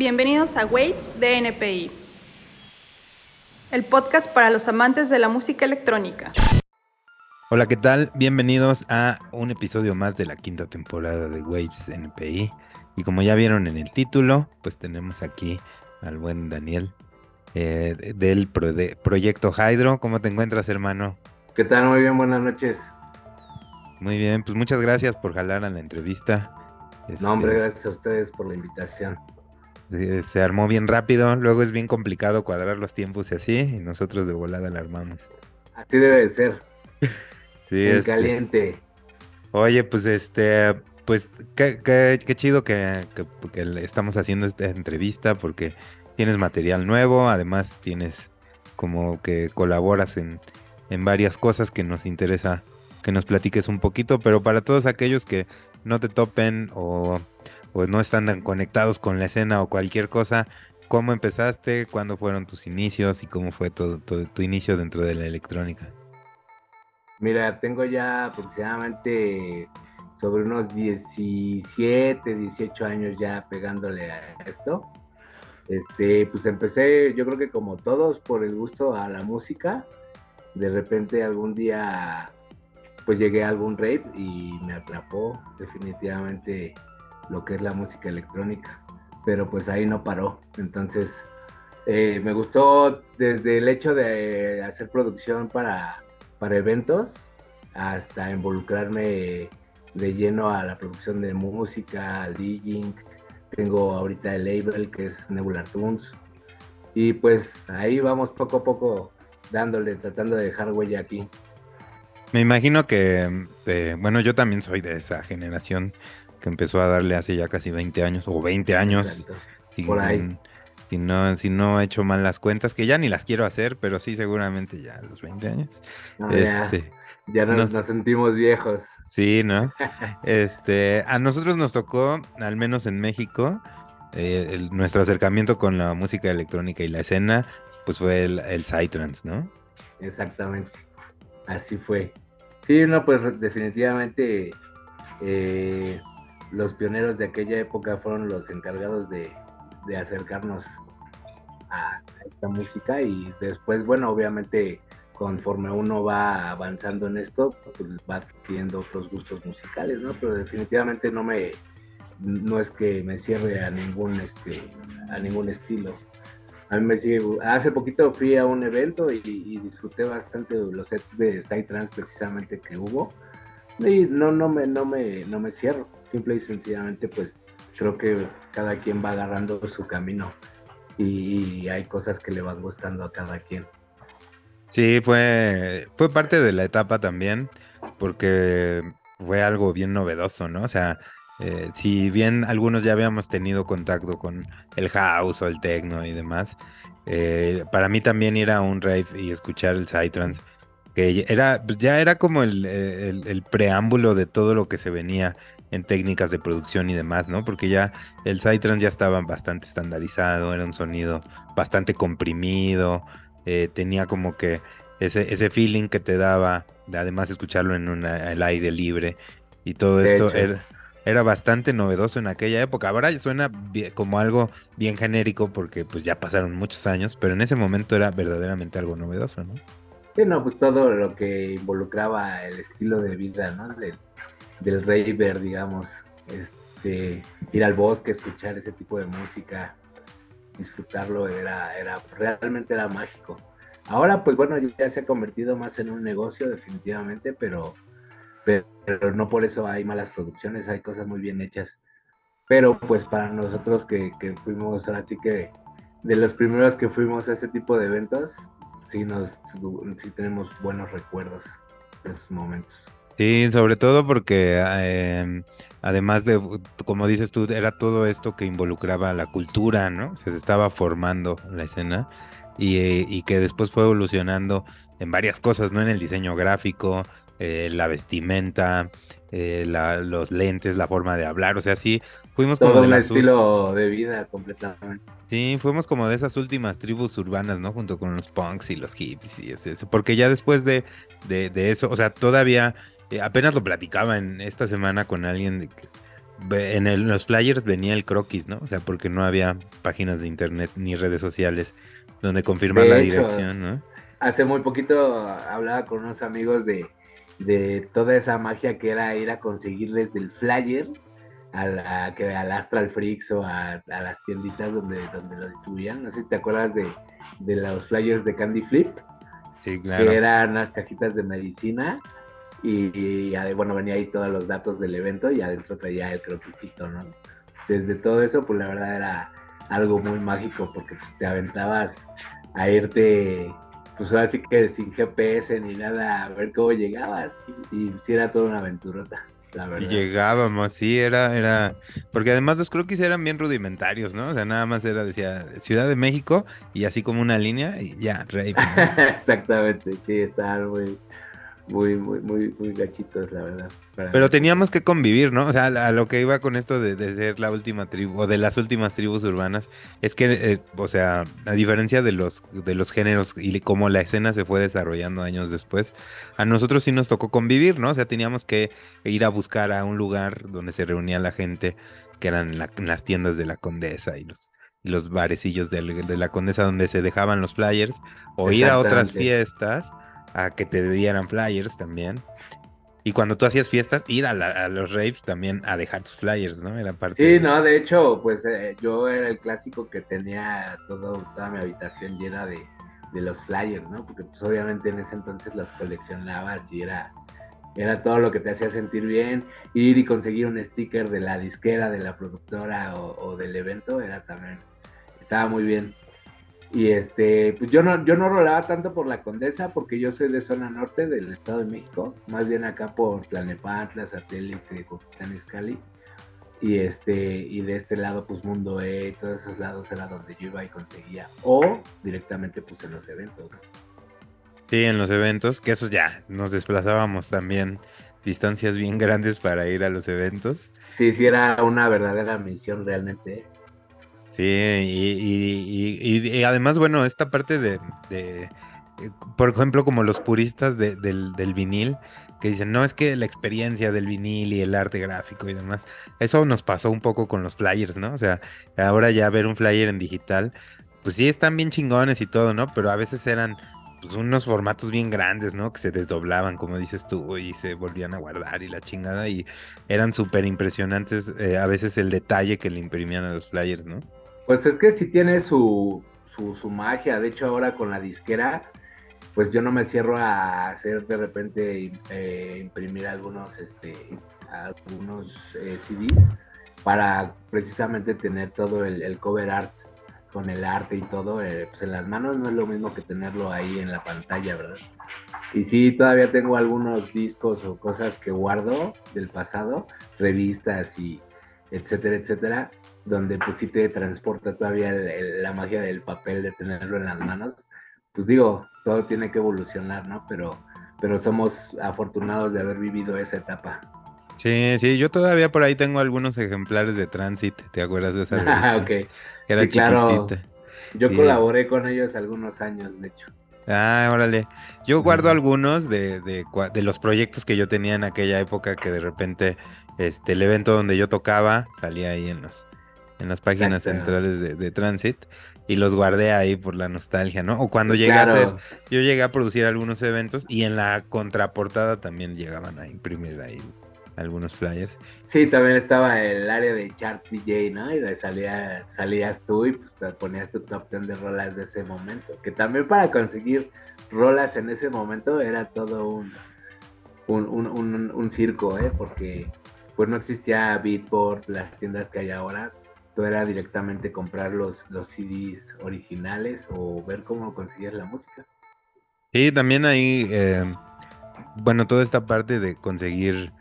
Bienvenidos a Waves de NPI, el podcast para los amantes de la música electrónica. Hola, ¿qué tal? Bienvenidos a un episodio más de la quinta temporada de Waves NPI. Y como ya vieron en el título, pues tenemos aquí al buen Daniel eh, del proyecto Hydro. ¿Cómo te encuentras, hermano? ¿Qué tal? Muy bien, buenas noches. Muy bien, pues muchas gracias por jalar a la entrevista. No, hombre, este, gracias a ustedes por la invitación. Se, armó bien rápido, luego es bien complicado cuadrar los tiempos y así, y nosotros de volada la armamos. Así debe de ser. sí, en este, caliente. Oye, pues este, pues qué, qué, qué chido que, que, estamos haciendo esta entrevista porque tienes material nuevo, además tienes como que colaboras en, en varias cosas que nos interesa que nos platiques un poquito, pero para todos aquellos que no te topen o pues no están tan conectados con la escena o cualquier cosa, ¿cómo empezaste? ¿Cuándo fueron tus inicios y cómo fue todo, tu inicio dentro de la electrónica? Mira, tengo ya aproximadamente sobre unos 17, 18 años ya pegándole a esto. Este, pues empecé, yo creo que como todos, por el gusto a la música. De repente algún día pues llegué a algún rave y me atrapó definitivamente lo que es la música electrónica, pero pues ahí no paró. Entonces, eh, me gustó desde el hecho de hacer producción para, para eventos hasta involucrarme de lleno a la producción de música, al DJing. Tengo ahorita el label que es Nebular Tunes. Y pues ahí vamos poco a poco dándole, tratando de dejar huella aquí. Me imagino que, eh, bueno, yo también soy de esa generación que empezó a darle hace ya casi 20 años o 20 años. Si, Si, no, si no he hecho mal las cuentas, que ya ni las quiero hacer, pero sí, seguramente ya a los 20 años. este, ya, nos, sentimos viejos. Sí, ¿no? este, a nosotros nos tocó, al menos en México, eh, nuestro acercamiento con la música electrónica y la escena, pues fue el, el Psytrance, ¿no? Exactamente. Así fue. Sí, no, pues definitivamente eh, los pioneros de aquella época fueron los encargados de, acercarnos a, esta música y después, bueno, obviamente conforme uno va avanzando en esto, pues va adquiriendo otros gustos musicales, ¿no? Pero definitivamente no me, no es que me cierre a ningún, este, a ningún estilo. A mí me sigue, hace poquito fui a un evento y, disfruté bastante los sets de Psytrance precisamente que hubo y no, no me, no me, no me cierro simple y sencillamente pues creo que cada quien va agarrando su camino y, hay cosas que le van gustando a cada quien. Sí, fue, fue parte de la etapa también, porque fue algo bien novedoso, ¿no? O sea, eh, si bien algunos ya habíamos tenido contacto con el house o el techno y demás, eh, para mí también ir a un rave y escuchar el psytrance, que era, ya era como el, el, preámbulo de todo lo que se venía en técnicas de producción y demás, ¿no? Porque ya el Psytrance ya estaba bastante estandarizado, era un sonido bastante comprimido, eh, tenía como que ese, ese feeling que te daba, de además escucharlo en el aire libre y todo esto era, era, bastante novedoso en aquella época. Ahora suena como algo bien genérico porque pues ya pasaron muchos años, pero en ese momento era verdaderamente algo novedoso, ¿no? Sí, no, pues todo lo que involucraba el estilo de vida, ¿no? del raver, digamos, este, ir al bosque, escuchar ese tipo de música, disfrutarlo, era, era, realmente era mágico. Ahora, pues bueno, ya se ha convertido más en un negocio, definitivamente, pero, pero, no por eso hay malas producciones, hay cosas muy bien hechas. Pero pues para nosotros que, que fuimos, ahora sí que de los primeros que fuimos a ese tipo de eventos, sí, nos, sí tenemos buenos recuerdos de esos momentos. Sí, sobre todo porque em, además de, como dices tú, era todo esto que involucraba la cultura, ¿no? se estaba formando la escena y, que después fue evolucionando en varias cosas, ¿no? En el diseño gráfico, eh, la vestimenta, eh, los lentes, la forma de hablar, o sea, sí, fuimos como de un estilo de vida completamente. Sí, fuimos como de esas últimas tribus urbanas, ¿no? Junto con los punks y los hippies y eso, porque ya después de, de, de eso, o sea, todavía eh, apenas lo platicaba en esta semana con alguien en los flyers venía el croquis, ¿no? O sea, porque no había páginas de internet ni redes sociales donde confirmar la dirección, ¿no? Hace muy poquito hablaba con unos amigos de, de toda esa magia que era ir a conseguirles del flyer a la, que al Astral Freaks o a, las tienditas donde, donde lo distribuían. No sé si te acuerdas de, de los flyers de Candy Flip. Sí, claro. Que eran unas cajitas de medicina y, bueno, venía ahí todos los datos del evento y adentro traía el croquisito, ¿no? Desde todo eso, pues la verdad era algo muy mágico porque te aventabas a irte, pues ahora sí que sin GPS ni nada, a ver cómo llegabas y, sí era toda una aventurota. Y llegábamos, sí, era, era, porque además los croquis eran bien rudimentarios, ¿no? O sea, nada más era, decía, Ciudad de México y así como una línea y ya, rey. Exactamente, sí, estaban muy, muy, muy, muy, muy gachitos, la verdad. Pero teníamos que convivir, ¿no? O sea, a lo que iba con esto de, ser la última tribu, o de las últimas tribus urbanas, es que, eh, o sea, a diferencia de los, de los géneros y cómo la escena se fue desarrollando años después, a nosotros sí nos tocó convivir, ¿no? O sea, teníamos que ir a buscar a un lugar donde se reunía la gente, que eran las tiendas de la condesa y los, los barecillos de, de la condesa donde se dejaban los flyers, o ir a otras fiestas a que te dieran flyers también. Y cuando tú hacías fiestas, ir a, los raves también a dejar tus flyers, ¿no? Era parte. Sí, no, de hecho, pues eh, yo era el clásico que tenía todo, toda mi habitación llena de, los flyers, ¿no? Porque pues obviamente en ese entonces las coleccionabas y era, era todo lo que te hacía sentir bien. Ir y conseguir un sticker de la disquera, de la productora o, o del evento, era también, estaba muy bien. Y este, pues yo no, yo no rolaba tanto por la Condesa porque yo soy de zona norte del Estado de México, más bien acá por Tlanepantla, Satélite, Coquitán Iscali. Y este, y de este lado, pues Mundo E, todos esos lados era donde yo iba y conseguía. O directamente pues en los eventos. Sí, en los eventos, que esos ya, nos desplazábamos también distancias bien grandes para ir a los eventos. Sí, sí, era una verdadera misión realmente. Sí, y, y, además, bueno, esta parte de, de, por ejemplo, como los puristas del, del, vinil, que dicen, no, es que la experiencia del vinil y el arte gráfico y demás, eso nos pasó un poco con los flyers, ¿no? O sea, ahora ya ver un flyer en digital, pues sí, están bien chingones y todo, ¿no? Pero a veces eran pues, unos formatos bien grandes, ¿no? Que se desdoblaban, como dices tú, y se volvían a guardar y la chingada, y eran súper impresionantes eh, a veces el detalle que le imprimían a los flyers, ¿no? Pues es que sí tiene su, su, magia. De hecho, ahora con la disquera, pues yo no me cierro a hacer de repente eh, imprimir algunos, este, algunos eh, CDs para precisamente tener todo el, cover art con el arte y todo, eh, pues en las manos no es lo mismo que tenerlo ahí en la pantalla, ¿verdad? Y sí, todavía tengo algunos discos o cosas que guardo del pasado, revistas y etcétera, etcétera, donde pues sí te transporta todavía la magia del papel de tenerlo en las manos. Pues digo, todo tiene que evolucionar, ¿no? Pero, pero somos afortunados de haber vivido esa etapa. Sí, sí, yo todavía por ahí tengo algunos ejemplares de Transit, ¿te acuerdas de esa Ah, ok. sí, claro. Yo colaboré con ellos algunos años, de hecho. Ah, órale. Yo guardo algunos de, de, de, los proyectos que yo tenía en aquella época que de repente este, el evento donde yo tocaba salía ahí en los, en las páginas centrales de, de, Transit y los guardé ahí por la nostalgia, ¿no? O cuando llegué a hacer, yo llegué a producir algunos eventos y en la contraportada también llegaban a imprimir ahí algunos flyers. Sí, también estaba el área de chart DJ, ¿no? Y de salía, salías tú y pues, ponías tu top 10 de rolas de ese momento. Que también para conseguir rolas en ese momento era todo un, un, un, un circo, ¿eh? Porque pues no existía Beatport, las tiendas que hay ahora era directamente comprar los, los CDs originales o ver cómo conseguías la música. Y también ahí, eh, bueno, toda esta parte de conseguir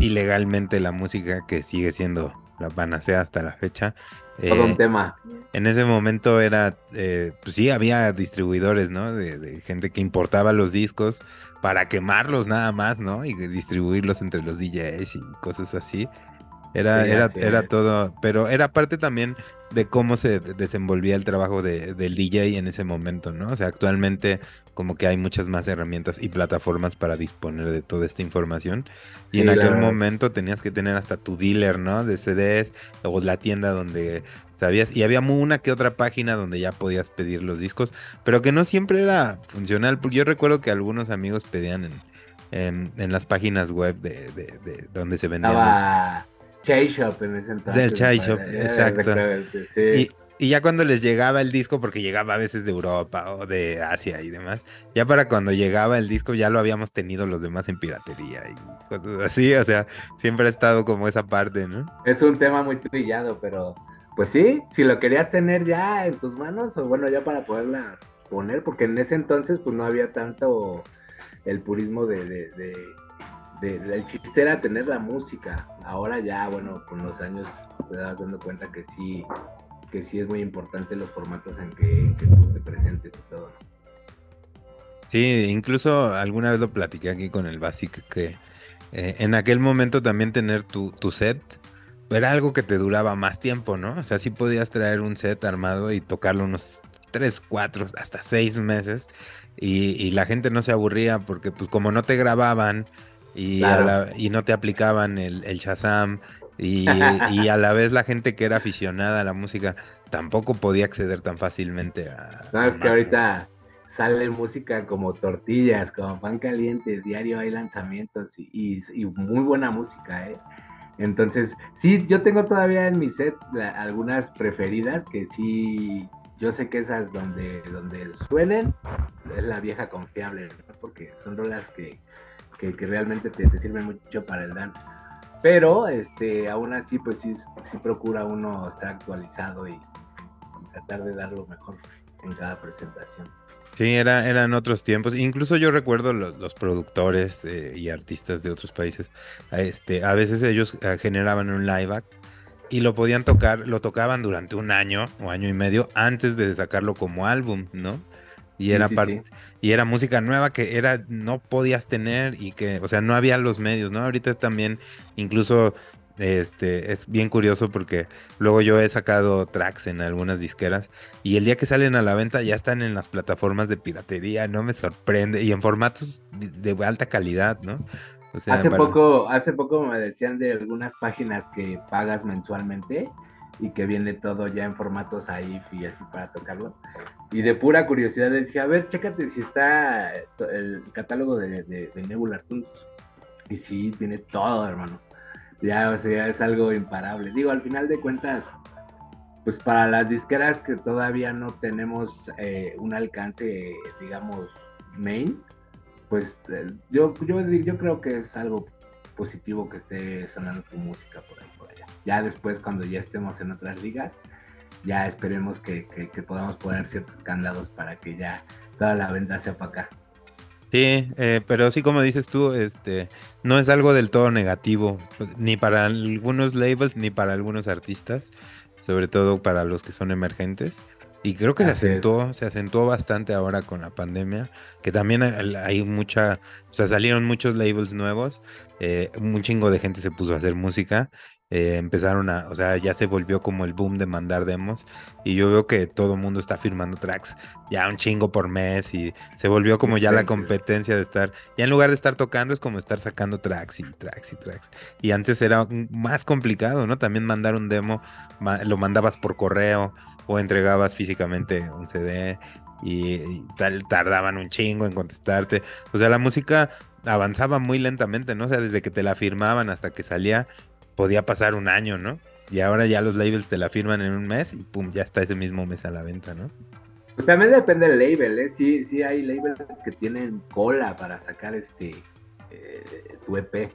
ilegalmente la música que sigue siendo la panacea hasta la fecha. Todo un eh, tema. En ese momento era, eh, pues sí, había distribuidores, ¿no? De, de, gente que importaba los discos para quemarlos nada más, ¿no? Y distribuirlos entre los DJs y cosas así. Era, era, era todo, pero era parte también de cómo se desenvolvía el trabajo de, del DJ en ese momento, ¿no? O sea, actualmente como que hay muchas más herramientas y plataformas para disponer de toda esta información. Y en aquel momento tenías que tener hasta tu dealer, ¿no? De CDs o la tienda donde sabías. Y había una que otra página donde ya podías pedir los discos, pero que no siempre era funcional. Porque yo recuerdo que algunos amigos pedían en, en, las páginas web de, de, donde se vendían los Chai Shop en ese entonces. Del Chai Shop, exacto. Y, y, ya cuando les llegaba el disco, porque llegaba a veces de Europa o de Asia y demás, ya para cuando llegaba el disco ya lo habíamos tenido los demás en piratería y cosas así, o sea, siempre ha estado como esa parte, ¿no? Es un tema muy trillado, pero pues sí, si lo querías tener ya en tus manos, o bueno, ya para poderla poner, porque en ese entonces pues no había tanto el purismo de el chiste era tener la música. Ahora ya, bueno, con los años te das dando cuenta que sí, que sí es muy importante los formatos en que, tú te presentes y todo. Sí, incluso alguna vez lo platiqué aquí con el Basic, que eh, en aquel momento también tener tu, tu, set era algo que te duraba más tiempo, ¿no? O sea, sí podías traer un set armado y tocarlo unos 3, 4, hasta 6 meses y, y la gente no se aburría porque pues como no te grababan, y, y no te aplicaban el, el Shazam y, y, a la vez la gente que era aficionada a la música tampoco podía acceder tan fácilmente a... Sabes que ahorita sale música como tortillas, como pan caliente, diario hay lanzamientos y, y muy buena música, ¿eh? Entonces, sí, yo tengo todavía en mis sets algunas preferidas que sí, yo sé que esas donde, donde suenen es la vieja confiable, porque son rolas que, que, realmente te, te, sirven mucho para el dance. Pero este, aún así, pues sí, sí procura uno estar actualizado y, tratar de dar lo mejor en cada presentación. Sí, era, eran otros tiempos. Incluso yo recuerdo los, productores eh, y artistas de otros países. Este, a veces ellos eh, generaban un live act y lo podían tocar, lo tocaban durante un año o año y medio antes de sacarlo como álbum, ¿no? Y era y era música nueva que era no podías tener y que, o sea, no había los medios, ¿no? Ahorita también incluso este es bien curioso porque luego yo he sacado tracks en algunas disqueras y el día que salen a la venta ya están en las plataformas de piratería, no me sorprende y en formatos de, alta calidad, ¿no? hace poco, hace poco me decían de algunas páginas que pagas mensualmente y que viene todo ya en formatos AIF y así para tocarlo. Y de pura curiosidad les dije, a ver, chécate si está el catálogo de, de, Nebular Tunes. Y sí, tiene todo, hermano. Ya, o sea, es algo imparable. Digo, al final de cuentas, pues para las disqueras que todavía no tenemos eh, un alcance, digamos, main, pues eh, yo, yo, yo creo que es algo positivo que esté sonando tu música por ahí. Ya después, cuando ya estemos en otras ligas, ya esperemos que, podamos poner ciertos candados para que ya toda la venta sea para acá. Sí, eh, pero sí como dices tú, este, no es algo del todo negativo, ni para algunos labels ni para algunos artistas, sobre todo para los que son emergentes. Y creo que se acentuó, se acentuó bastante ahora con la pandemia, que también hay mucha, o sea, salieron muchos labels nuevos, eh, un chingo de gente se puso a hacer música eh, empezaron a, o sea, ya se volvió como el boom de mandar demos y yo veo que todo el mundo está firmando tracks ya un chingo por mes y se volvió como ya la competencia de estar, ya en lugar de estar tocando es como estar sacando tracks y tracks y tracks. Y antes era más complicado, ¿no? También mandar un demo, lo mandabas por correo o entregabas físicamente un CD y, tal, tardaban un chingo en contestarte. O sea, la música avanzaba muy lentamente, ¿no? O sea, desde que te la firmaban hasta que salía, podía pasar un año, ¿no? Y ahora ya los labels te la firman en un mes y pum, ya está ese mismo mes a la venta, ¿no? Pues también depende del label, ¿eh? Sí, sí hay labels que tienen cola para sacar este eh, tu EP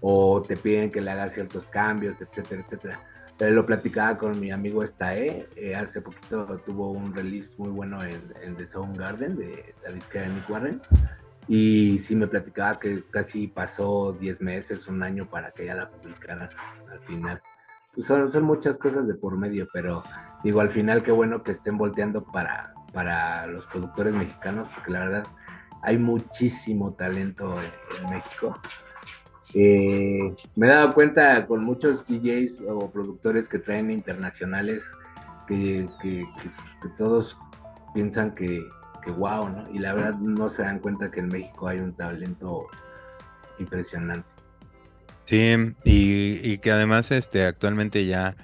o te piden que le hagas ciertos cambios, etcétera, etcétera. Pero lo platicaba con mi amigo Estae, eh, hace poquito tuvo un release muy bueno en, The Sound Garden de la disquera de Nick Warren y sí me platicaba que casi pasó 10 meses, un año para que ya la publicaran al final. Pues son, muchas cosas de por medio, pero digo, al final qué bueno que estén volteando para, para los productores mexicanos, porque la verdad hay muchísimo talento en, México. Eh, me he dado cuenta con muchos DJs o productores que traen internacionales que, que, todos piensan que, que wow, ¿no? Y la verdad no se dan cuenta que en México hay un talento impresionante. Sí, y, que además este actualmente ya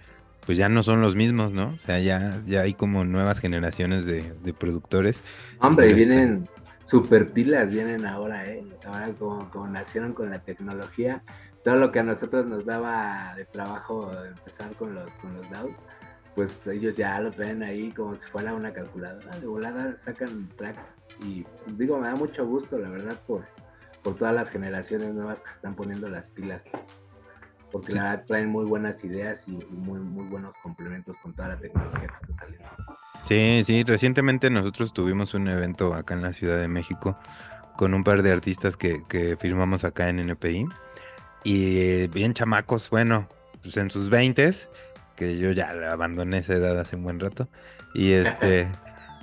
pues ya no son los mismos, ¿no? O sea, ya, ya hay como nuevas generaciones de, productores. Hombre, vienen super pilas, vienen ahora, ¿eh? Ahora como, como nacieron con la tecnología, todo lo que a nosotros nos daba de trabajo empezar con los, con los DAOs, pues ellos ya lo traen ahí como si fuera una calculadora. De volada sacan tracks y digo, me da mucho gusto, la verdad, por, por todas las generaciones nuevas que se están poniendo las pilas. Porque la verdad traen muy buenas ideas y, muy, muy buenos complementos con toda la tecnología que está saliendo. Sí, sí, recientemente nosotros tuvimos un evento acá en la Ciudad de México con un par de artistas que, que firmamos acá en NPI. Y bien chamacos, bueno, pues en sus veintes, que yo ya abandoné esa edad hace un buen rato. Y este...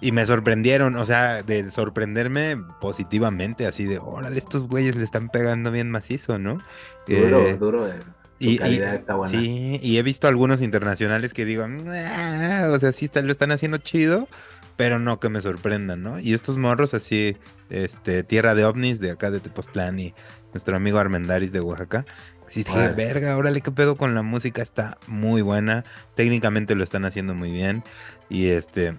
Y me sorprendieron, o sea, de sorprenderme positivamente, así de, órale, estos güeyes le están pegando bien macizo, ¿no? Duro, eh, duro. Eh, y, calidad está buena. Sí, y he visto algunos internacionales que digo, o sea, sí lo están haciendo chido, pero no que me sorprendan, ¿no? Y estos morros así, este, Tierra de OVNIs de acá de Tepoztlán y nuestro amigo Armendaris de Oaxaca, sí dije, verga, órale, qué pedo con la música, está muy buena, técnicamente lo están haciendo muy bien, y este,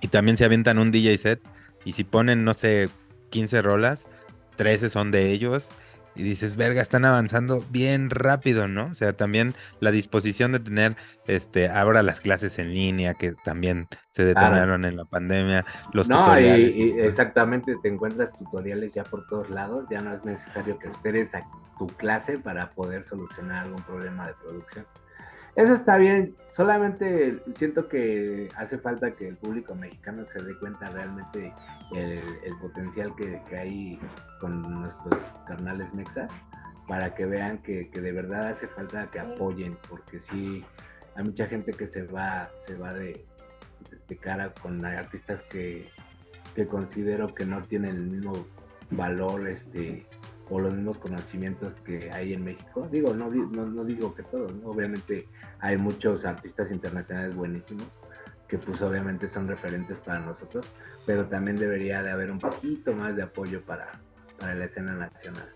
y también se avientan un DJ set. Y si ponen, no sé, 15 rolas, 13 son de ellos. Y dices, verga, están avanzando bien rápido, ¿no? O sea, también la disposición de tener este ahora las clases en línea, que también se detonaron en la pandemia, los tutoriales. Y, exactamente, te encuentras tutoriales ya por todos lados, ya no es necesario que esperes a tu clase para poder solucionar algún problema de producción. Eso está bien, solamente siento que hace falta que el público mexicano se dé cuenta realmente el, potencial que, hay con nuestros carnales mexas para que vean que, de verdad hace falta que apoyen, porque sí, hay mucha gente que se va, se va de, de cara con artistas que, que considero que no tienen el mismo valor este o los mismos conocimientos que hay en México. Digo, no, no, digo que todos, obviamente hay muchos artistas internacionales buenísimos que pues obviamente son referentes para nosotros, pero también debería de haber un poquito más de apoyo para, para la escena nacional.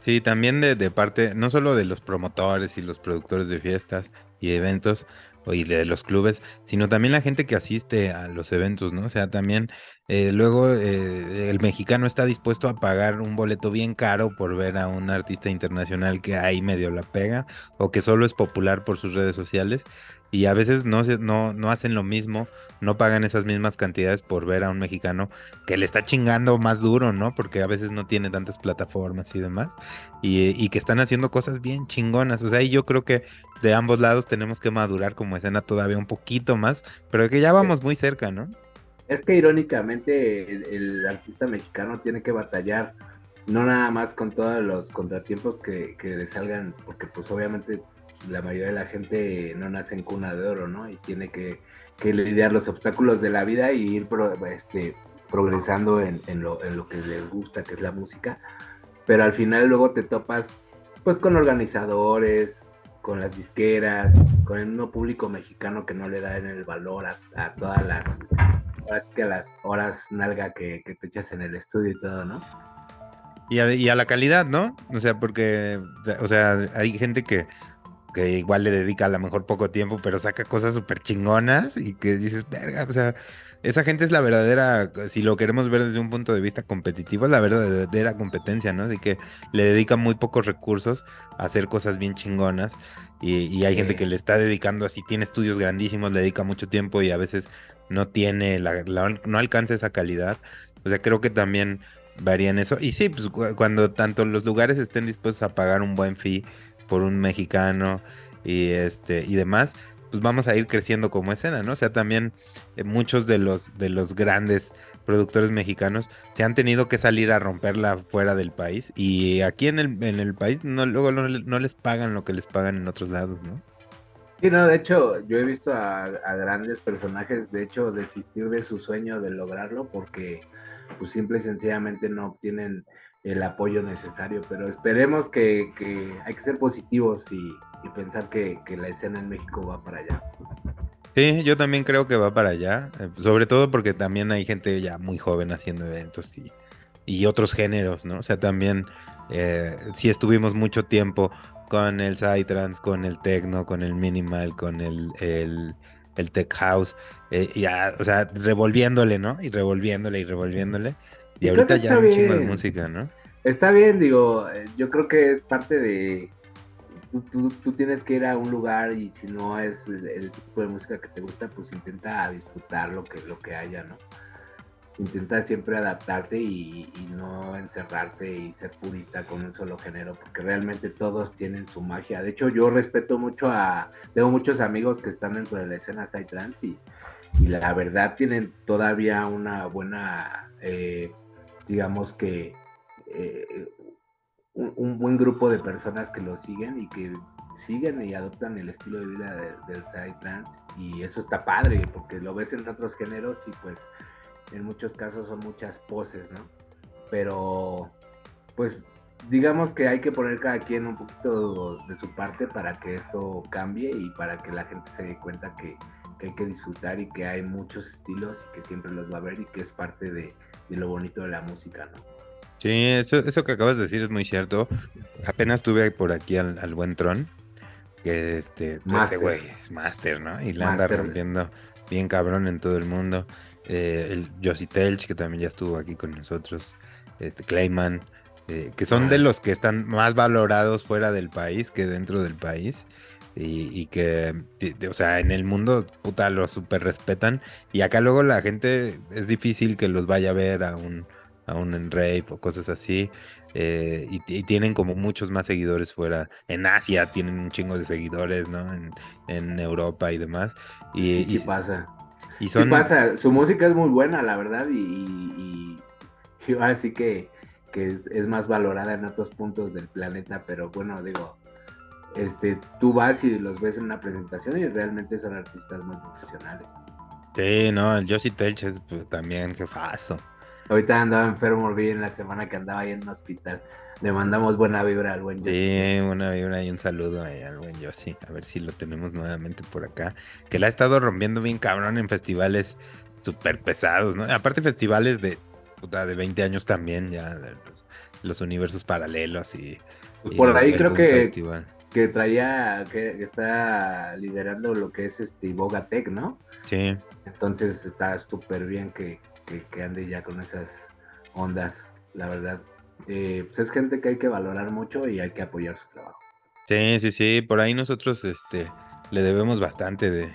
Sí, también de, de parte, no solo de los promotores y los productores de fiestas y eventos, y de los clubes, sino también la gente que asiste a los eventos, ¿no? O sea, también eh, luego eh, el mexicano está dispuesto a pagar un boleto bien caro por ver a un artista internacional que ahí medio la pega o que solo es popular por sus redes sociales y a veces no, no, no hacen lo mismo, no pagan esas mismas cantidades por ver a un mexicano que le está chingando más duro, ¿no? Porque a veces no tiene tantas plataformas y demás, y, que están haciendo cosas bien chingonas. O sea, y yo creo que de ambos lados tenemos que madurar como escena todavía un poquito más, pero que ya vamos muy cerca, ¿no? Es que irónicamente el, artista mexicano tiene que batallar no nada más con todos los contratiempos que, que le salgan, porque pues obviamente la mayoría de la gente no nace en cuna de oro, ¿no? Y tiene que, lidiar los obstáculos de la vida y ir este, progresando en, lo, que les gusta, que es la música. Pero al final luego te topas pues con organizadores, con las disqueras, con el mismo público mexicano que no le da en el valor a, todas las, que a las horas nalga que, te echas en el estudio y todo, ¿no? Y a, y a la calidad, ¿no? O sea, porque, o sea, hay gente que que igual le dedica a lo mejor poco tiempo, pero saca cosas súper chingonas y que dices, verga, o sea, esa gente es la verdadera, si lo queremos ver desde un punto de vista competitivo, es la verdadera competencia, ¿no? Así que le dedica muy pocos recursos a hacer cosas bien chingonas y, hay gente que le está dedicando así, tiene estudios grandísimos, le dedica mucho tiempo y a veces no tiene, la, no alcanza esa calidad. O sea, creo que también varía en eso. Y sí, pues cuando tanto los lugares estén dispuestos a pagar un buen fee, por un mexicano y este y demás, pues vamos a ir creciendo como escena, ¿no? O sea, también eh, muchos de los de los grandes productores mexicanos se han tenido que salir a romperla fuera del país y aquí en el, en el país no luego no, les pagan lo que les pagan en otros lados, ¿no? Sí, no, de hecho, yo he visto a, grandes personajes, de hecho, desistir de su sueño de lograrlo porque, pues, simple y sencillamente no obtienen el apoyo necesario, pero esperemos que, hay que ser positivos y, pensar que, la escena en México va para allá. Sí, yo también creo que va para allá, eh, sobre todo porque también hay gente ya muy joven haciendo eventos y, y otros géneros, ¿no? O sea, también eh, sí estuvimos mucho tiempo con el Psytrance, con el techno, con el minimal, con el, el, el tech house, eh, ya, o sea, revolviéndole, ¿no? Y revolviéndole y revolviéndole. Y, ahorita ya hay un chingo de música, ¿no? Está bien, digo, eh, yo creo que es parte de... Tú, tú, tienes que ir a un lugar y si no es el, tipo de música que te gusta, pues intenta disfrutar lo que, lo que haya, ¿no? Intenta siempre adaptarte y, no encerrarte y ser purista con un solo género, porque realmente todos tienen su magia. De hecho, yo respeto mucho a... Tengo muchos amigos que están dentro de la escena Psytrance y, y la verdad tienen todavía una buena, eh, digamos que eh, un, buen grupo de personas que lo siguen y que siguen y adoptan el estilo de vida del Psytrance y eso está padre porque lo ves en otros géneros y pues en muchos casos son muchas poses, ¿no? Pero pues digamos que hay que poner cada quien un poquito de su parte para que esto cambie y para que la gente se dé cuenta que, hay que disfrutar y que hay muchos estilos y que siempre los va a ver y que es parte de, de lo bonito de la música, ¿no? Sí, eso, eso que acabas de decir es muy cierto. Apenas tuve por aquí al, buen Tron, que este, ese güey es máster, ¿no? Y la anda rompiendo bien cabrón en todo el mundo. Eh, el Josie Telch, que también ya estuvo aquí con nosotros, este Clayman, eh, que son de los que están más valorados fuera del país que dentro del país. Y, que, o sea, en el mundo, puta, los super respetan. Y acá luego la gente es difícil que los vaya a ver a un, aún en Rape o cosas así. Eh, y, tienen como muchos más seguidores fuera. En Asia tienen un chingo de seguidores, ¿no? En, Europa y demás. Y, sí, pasa. Y son... Sí pasa. Su música es muy buena, la verdad. Y, y ahora sí que, es, más valorada en otros puntos del planeta. Pero bueno, digo, este, tú vas y los ves en una presentación y realmente son artistas muy profesionales. Sí, no, el Yoshi Telch es pues, también jefazo. Ahorita andaba enfermo, vi en la semana que andaba ahí en un hospital. Le mandamos buena vibra al buen Yossi. Sí, buena vibra y un saludo al buen Yossi. A ver si lo tenemos nuevamente por acá. Que la ha estado rompiendo bien cabrón en festivales súper pesados, ¿no? Aparte festivales de, puta, de 20 años también, ya, los, universos paralelos y... por ahí creo que, que traía, que, está liderando lo que es este Bogatec, ¿no? Sí. Entonces está súper bien que, que, ande ya con esas ondas, la verdad. Eh, pues es gente que hay que valorar mucho y hay que apoyar su trabajo. Sí, sí, sí, por ahí nosotros este, le debemos bastante de,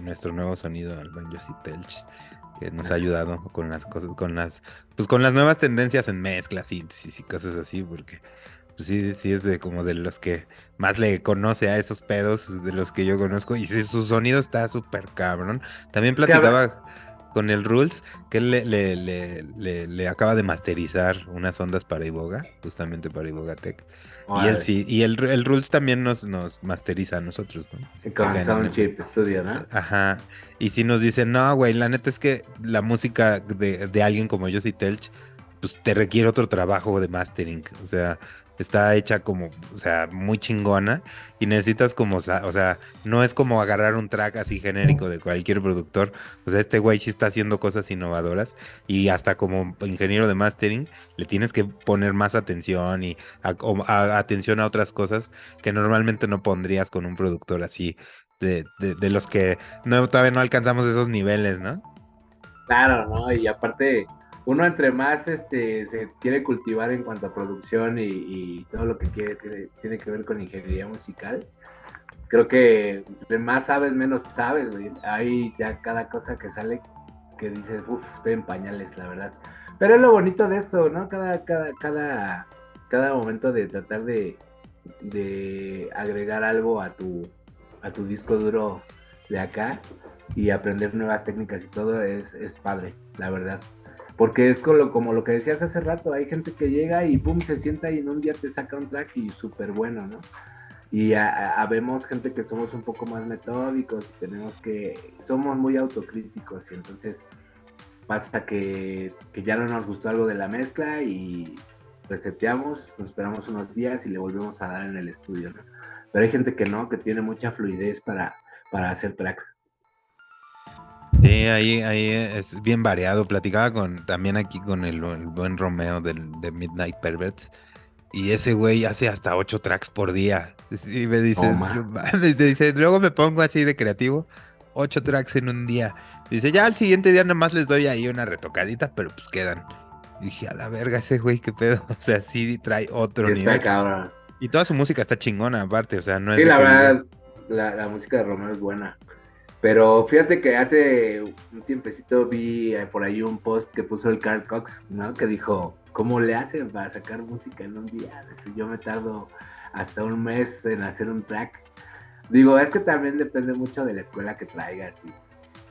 nuestro nuevo sonido al buen Yossi Telch, que nos ha ayudado con las cosas, con las, pues con las nuevas tendencias en mezcla, síntesis y cosas así, porque pues sí, sí es de como de los que más le conoce a esos pedos, de los que yo conozco, y su sonido está súper cabrón. También platicaba con el Rules, que él le, le, le, acaba de masterizar unas ondas para Iboga, justamente para Iboga Tech. Y él sí, y el, el, Rules también nos, nos masteriza a nosotros, ¿no? Con Soundchip Studio, ¿no? Ajá. Y si nos dicen, no, güey, la neta es que la música de, de alguien como yo, Telch, pues te requiere otro trabajo de mastering. O sea, está hecha como, o sea, muy chingona y necesitas como, o sea, no es como agarrar un track así genérico de cualquier productor, o sea, este güey sí está haciendo cosas innovadoras y hasta como ingeniero de mastering le tienes que poner más atención y atención a otras cosas que normalmente no pondrías con un productor así de, de, los que no, todavía no alcanzamos esos niveles, ¿no? Claro, ¿no? Y aparte uno entre más este, se quiere cultivar en cuanto a producción y, todo lo que quiere, tiene que ver con ingeniería musical, creo que entre más sabes, menos sabes, Hay ya cada cosa que sale que dices, uff, estoy en pañales, la verdad. Pero es lo bonito de esto, ¿no? Cada, cada, cada, cada momento de tratar de, de agregar algo a tu, a tu disco duro de acá y aprender nuevas técnicas y todo es, es padre, la verdad. Porque es como lo, que decías hace rato, hay gente que llega y pum, se sienta y en un día te saca un track y súper bueno, ¿no? Y habemos gente que somos un poco más metódicos y tenemos que, somos muy autocríticos y entonces pasa que, que ya no nos gustó algo de la mezcla y reseteamos, nos esperamos unos días y le volvemos a dar en el estudio, ¿no? Pero hay gente que no, que tiene mucha fluidez para, para hacer tracks. Sí, ahí, ahí es bien variado. Platicaba con también aquí con el, buen Romeo del, de Midnight Perverts. Y ese güey hace hasta ocho tracks por día. Y me dice, me dice, luego me pongo así de creativo, ocho tracks en un día. Dice, ya al siguiente día nomás les doy ahí una retocadita, pero pues quedan. dije, a la verga ese güey, qué pedo. O sea, sí trae otro nivel. Y toda su música está chingona, aparte, o sea, no es. Sí, la verdad, la, la, música de Romeo es buena. Pero fíjate que hace un tiempecito vi eh, por ahí un post que puso el Carl Cox, ¿no? Que dijo, ¿cómo le hacen para sacar música en un día? Yo me tardo hasta un mes en hacer un track. Digo, es que también depende mucho de la escuela que traigas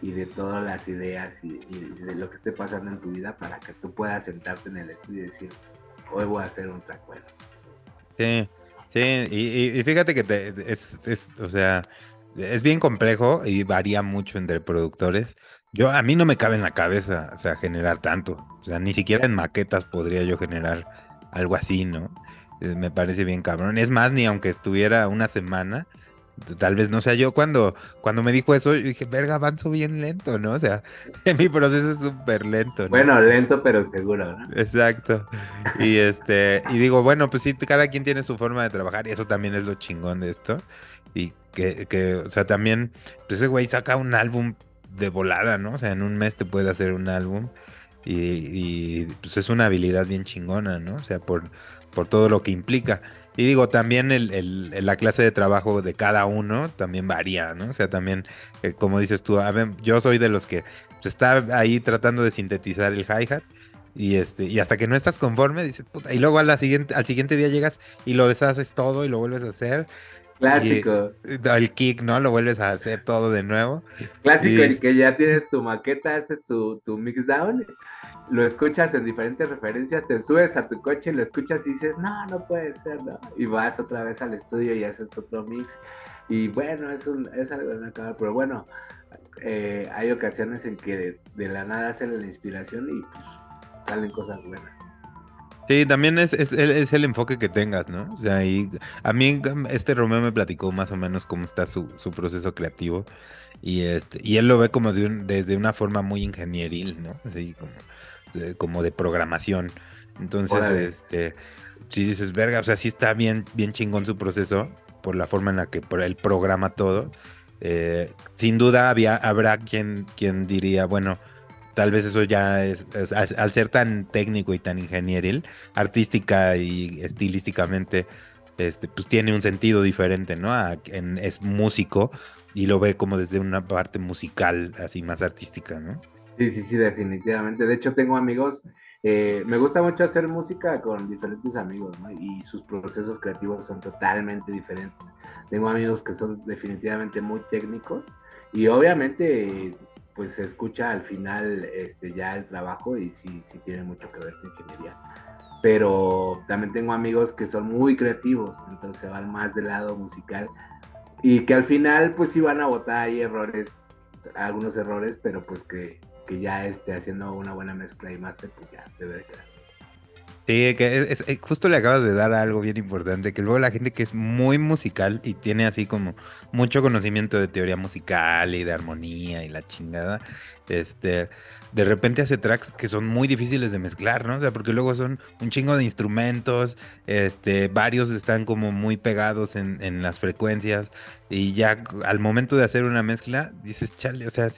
y, de todas las ideas y, de lo que esté pasando en tu vida para que tú puedas sentarte en el estudio y decir, hoy voy a hacer un track bueno. Sí, sí, y, fíjate que es, es, o sea, es bien complejo y varía mucho entre productores. Yo, a mí no me cabe en la cabeza, o sea, generar tanto. O sea, ni siquiera en maquetas podría yo generar algo así, ¿no? Eh, me parece bien cabrón. Es más, ni aunque estuviera una semana, tal vez no sea yo cuando, cuando me dijo eso, yo dije, verga, avanzo bien lento, ¿no? O sea, mi proceso es súper lento. Bueno, lento pero seguro, ¿no? Exacto. Y este, y digo, bueno, pues sí, cada quien tiene su forma de trabajar y eso también es lo chingón de esto. Y que, que o sea, también, pues ese güey saca un álbum de volada, ¿no? O sea, en un mes te puede hacer un álbum. Y, pues es una habilidad bien chingona, ¿no? O sea, por, por todo lo que implica. Y digo, también el, la clase de trabajo de cada uno también varía, ¿no? O sea, también, eh, como dices tú, a ver, yo soy de los que pues, está ahí tratando de sintetizar el hi-hat. Y, este, y hasta que no estás conforme, dices, puta, y luego a siguiente, al siguiente día llegas y lo deshaces todo y lo vuelves a hacer. Clásico. el kick, ¿no? Lo vuelves a hacer todo de nuevo. Clásico, y... el que ya tienes tu maqueta, haces tu, tu mix down, lo escuchas en diferentes referencias, te subes a tu coche, lo escuchas y dices, no, no puede ser, ¿no? Y vas otra vez al estudio y haces otro mix. Y bueno, es, un, es algo de acabar, pero bueno, eh, hay ocasiones en que de, la nada hacen la inspiración y pues, salen cosas buenas. Sí, también es, es, es, el enfoque que tengas, ¿no? O sea, y a mí este Romeo me platicó más o menos cómo está su, su proceso creativo y este y él lo ve como de desde una forma muy ingenieril, ¿no? Así como de, como de programación. Entonces, este, si dices, verga, o sea, sí está bien, bien chingón su proceso por la forma en la que por él programa todo. Eh, sin duda había, habrá quien, quien diría, bueno, tal vez eso ya es, al ser tan técnico y tan ingenieril, artística y estilísticamente, este, pues tiene un sentido diferente, ¿no? es músico y lo ve como desde una parte musical, así más artística, ¿no? Sí, sí, sí, definitivamente. De hecho, tengo amigos, eh, me gusta mucho hacer música con diferentes amigos, ¿no? Y sus procesos creativos son totalmente diferentes. Tengo amigos que son definitivamente muy técnicos y obviamente pues se escucha al final este, ya el trabajo y sí, sí tiene mucho que ver con ingeniería. Pero también tengo amigos que son muy creativos, entonces se van más del lado musical y que al final pues sí van a botar ahí errores, algunos errores, pero pues que, que ya esté haciendo una buena mezcla y máster, pues ya debe de quedar. Sí, que es, eh, justo le acabas de dar algo bien importante, que luego la gente que es muy musical y tiene así como mucho conocimiento de teoría musical y de armonía y la chingada, este, de repente hace tracks que son muy difíciles de mezclar, ¿no? O sea, porque luego son un chingo de instrumentos, este, varios están como muy pegados en, en las frecuencias y ya al momento de hacer una mezcla dices, chale, o sea,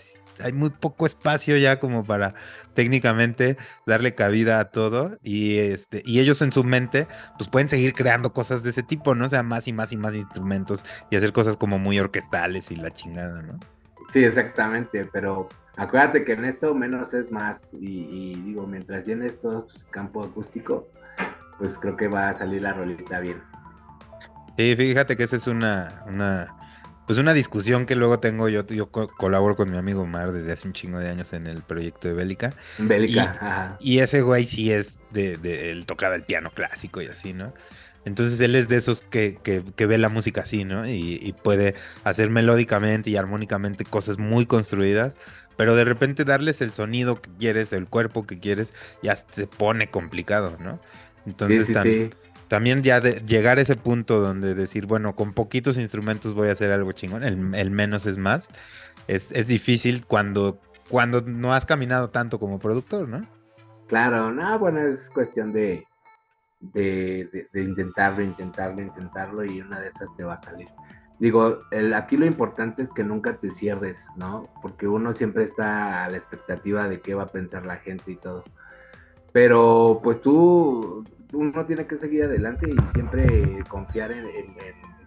hay muy poco espacio ya como para técnicamente darle cabida a todo y este y ellos en su mente pues pueden seguir creando cosas de ese tipo, ¿no? O sea, más y más y más instrumentos y hacer cosas como muy orquestales y la chingada, ¿no? Sí, exactamente, pero acuérdate que en esto menos es más y, digo, mientras llenes todo tu campo acústico, pues creo que va a salir la rolita bien. Sí, fíjate que esa es una, una pues una discusión que luego tengo, yo, yo colaboro con mi amigo Mar desde hace un chingo de años en el proyecto de Bélica. Bélica, y, ajá. Y ese güey sí es de, de, él tocaba el piano clásico y así, ¿no? Entonces él es de esos que, que, que ve la música así, ¿no? Y, y, puede hacer melódicamente y armónicamente cosas muy construidas, pero de repente darles el sonido que quieres, el cuerpo que quieres, ya se pone complicado, ¿no? Entonces sí, sí, sí también ya de llegar a ese punto donde decir, bueno, con poquitos instrumentos voy a hacer algo chingón, el, menos es más, es, es, difícil cuando cuando no has caminado tanto como productor, ¿no? Claro, no, bueno, es cuestión de, de, de, intentarlo, intentarlo, intentarlo y una de esas te va a salir. Digo, el, aquí lo importante es que nunca te cierres, ¿no? Porque uno siempre está a la expectativa de qué va a pensar la gente y todo. Pero pues tú, uno tiene que seguir adelante y siempre confiar en,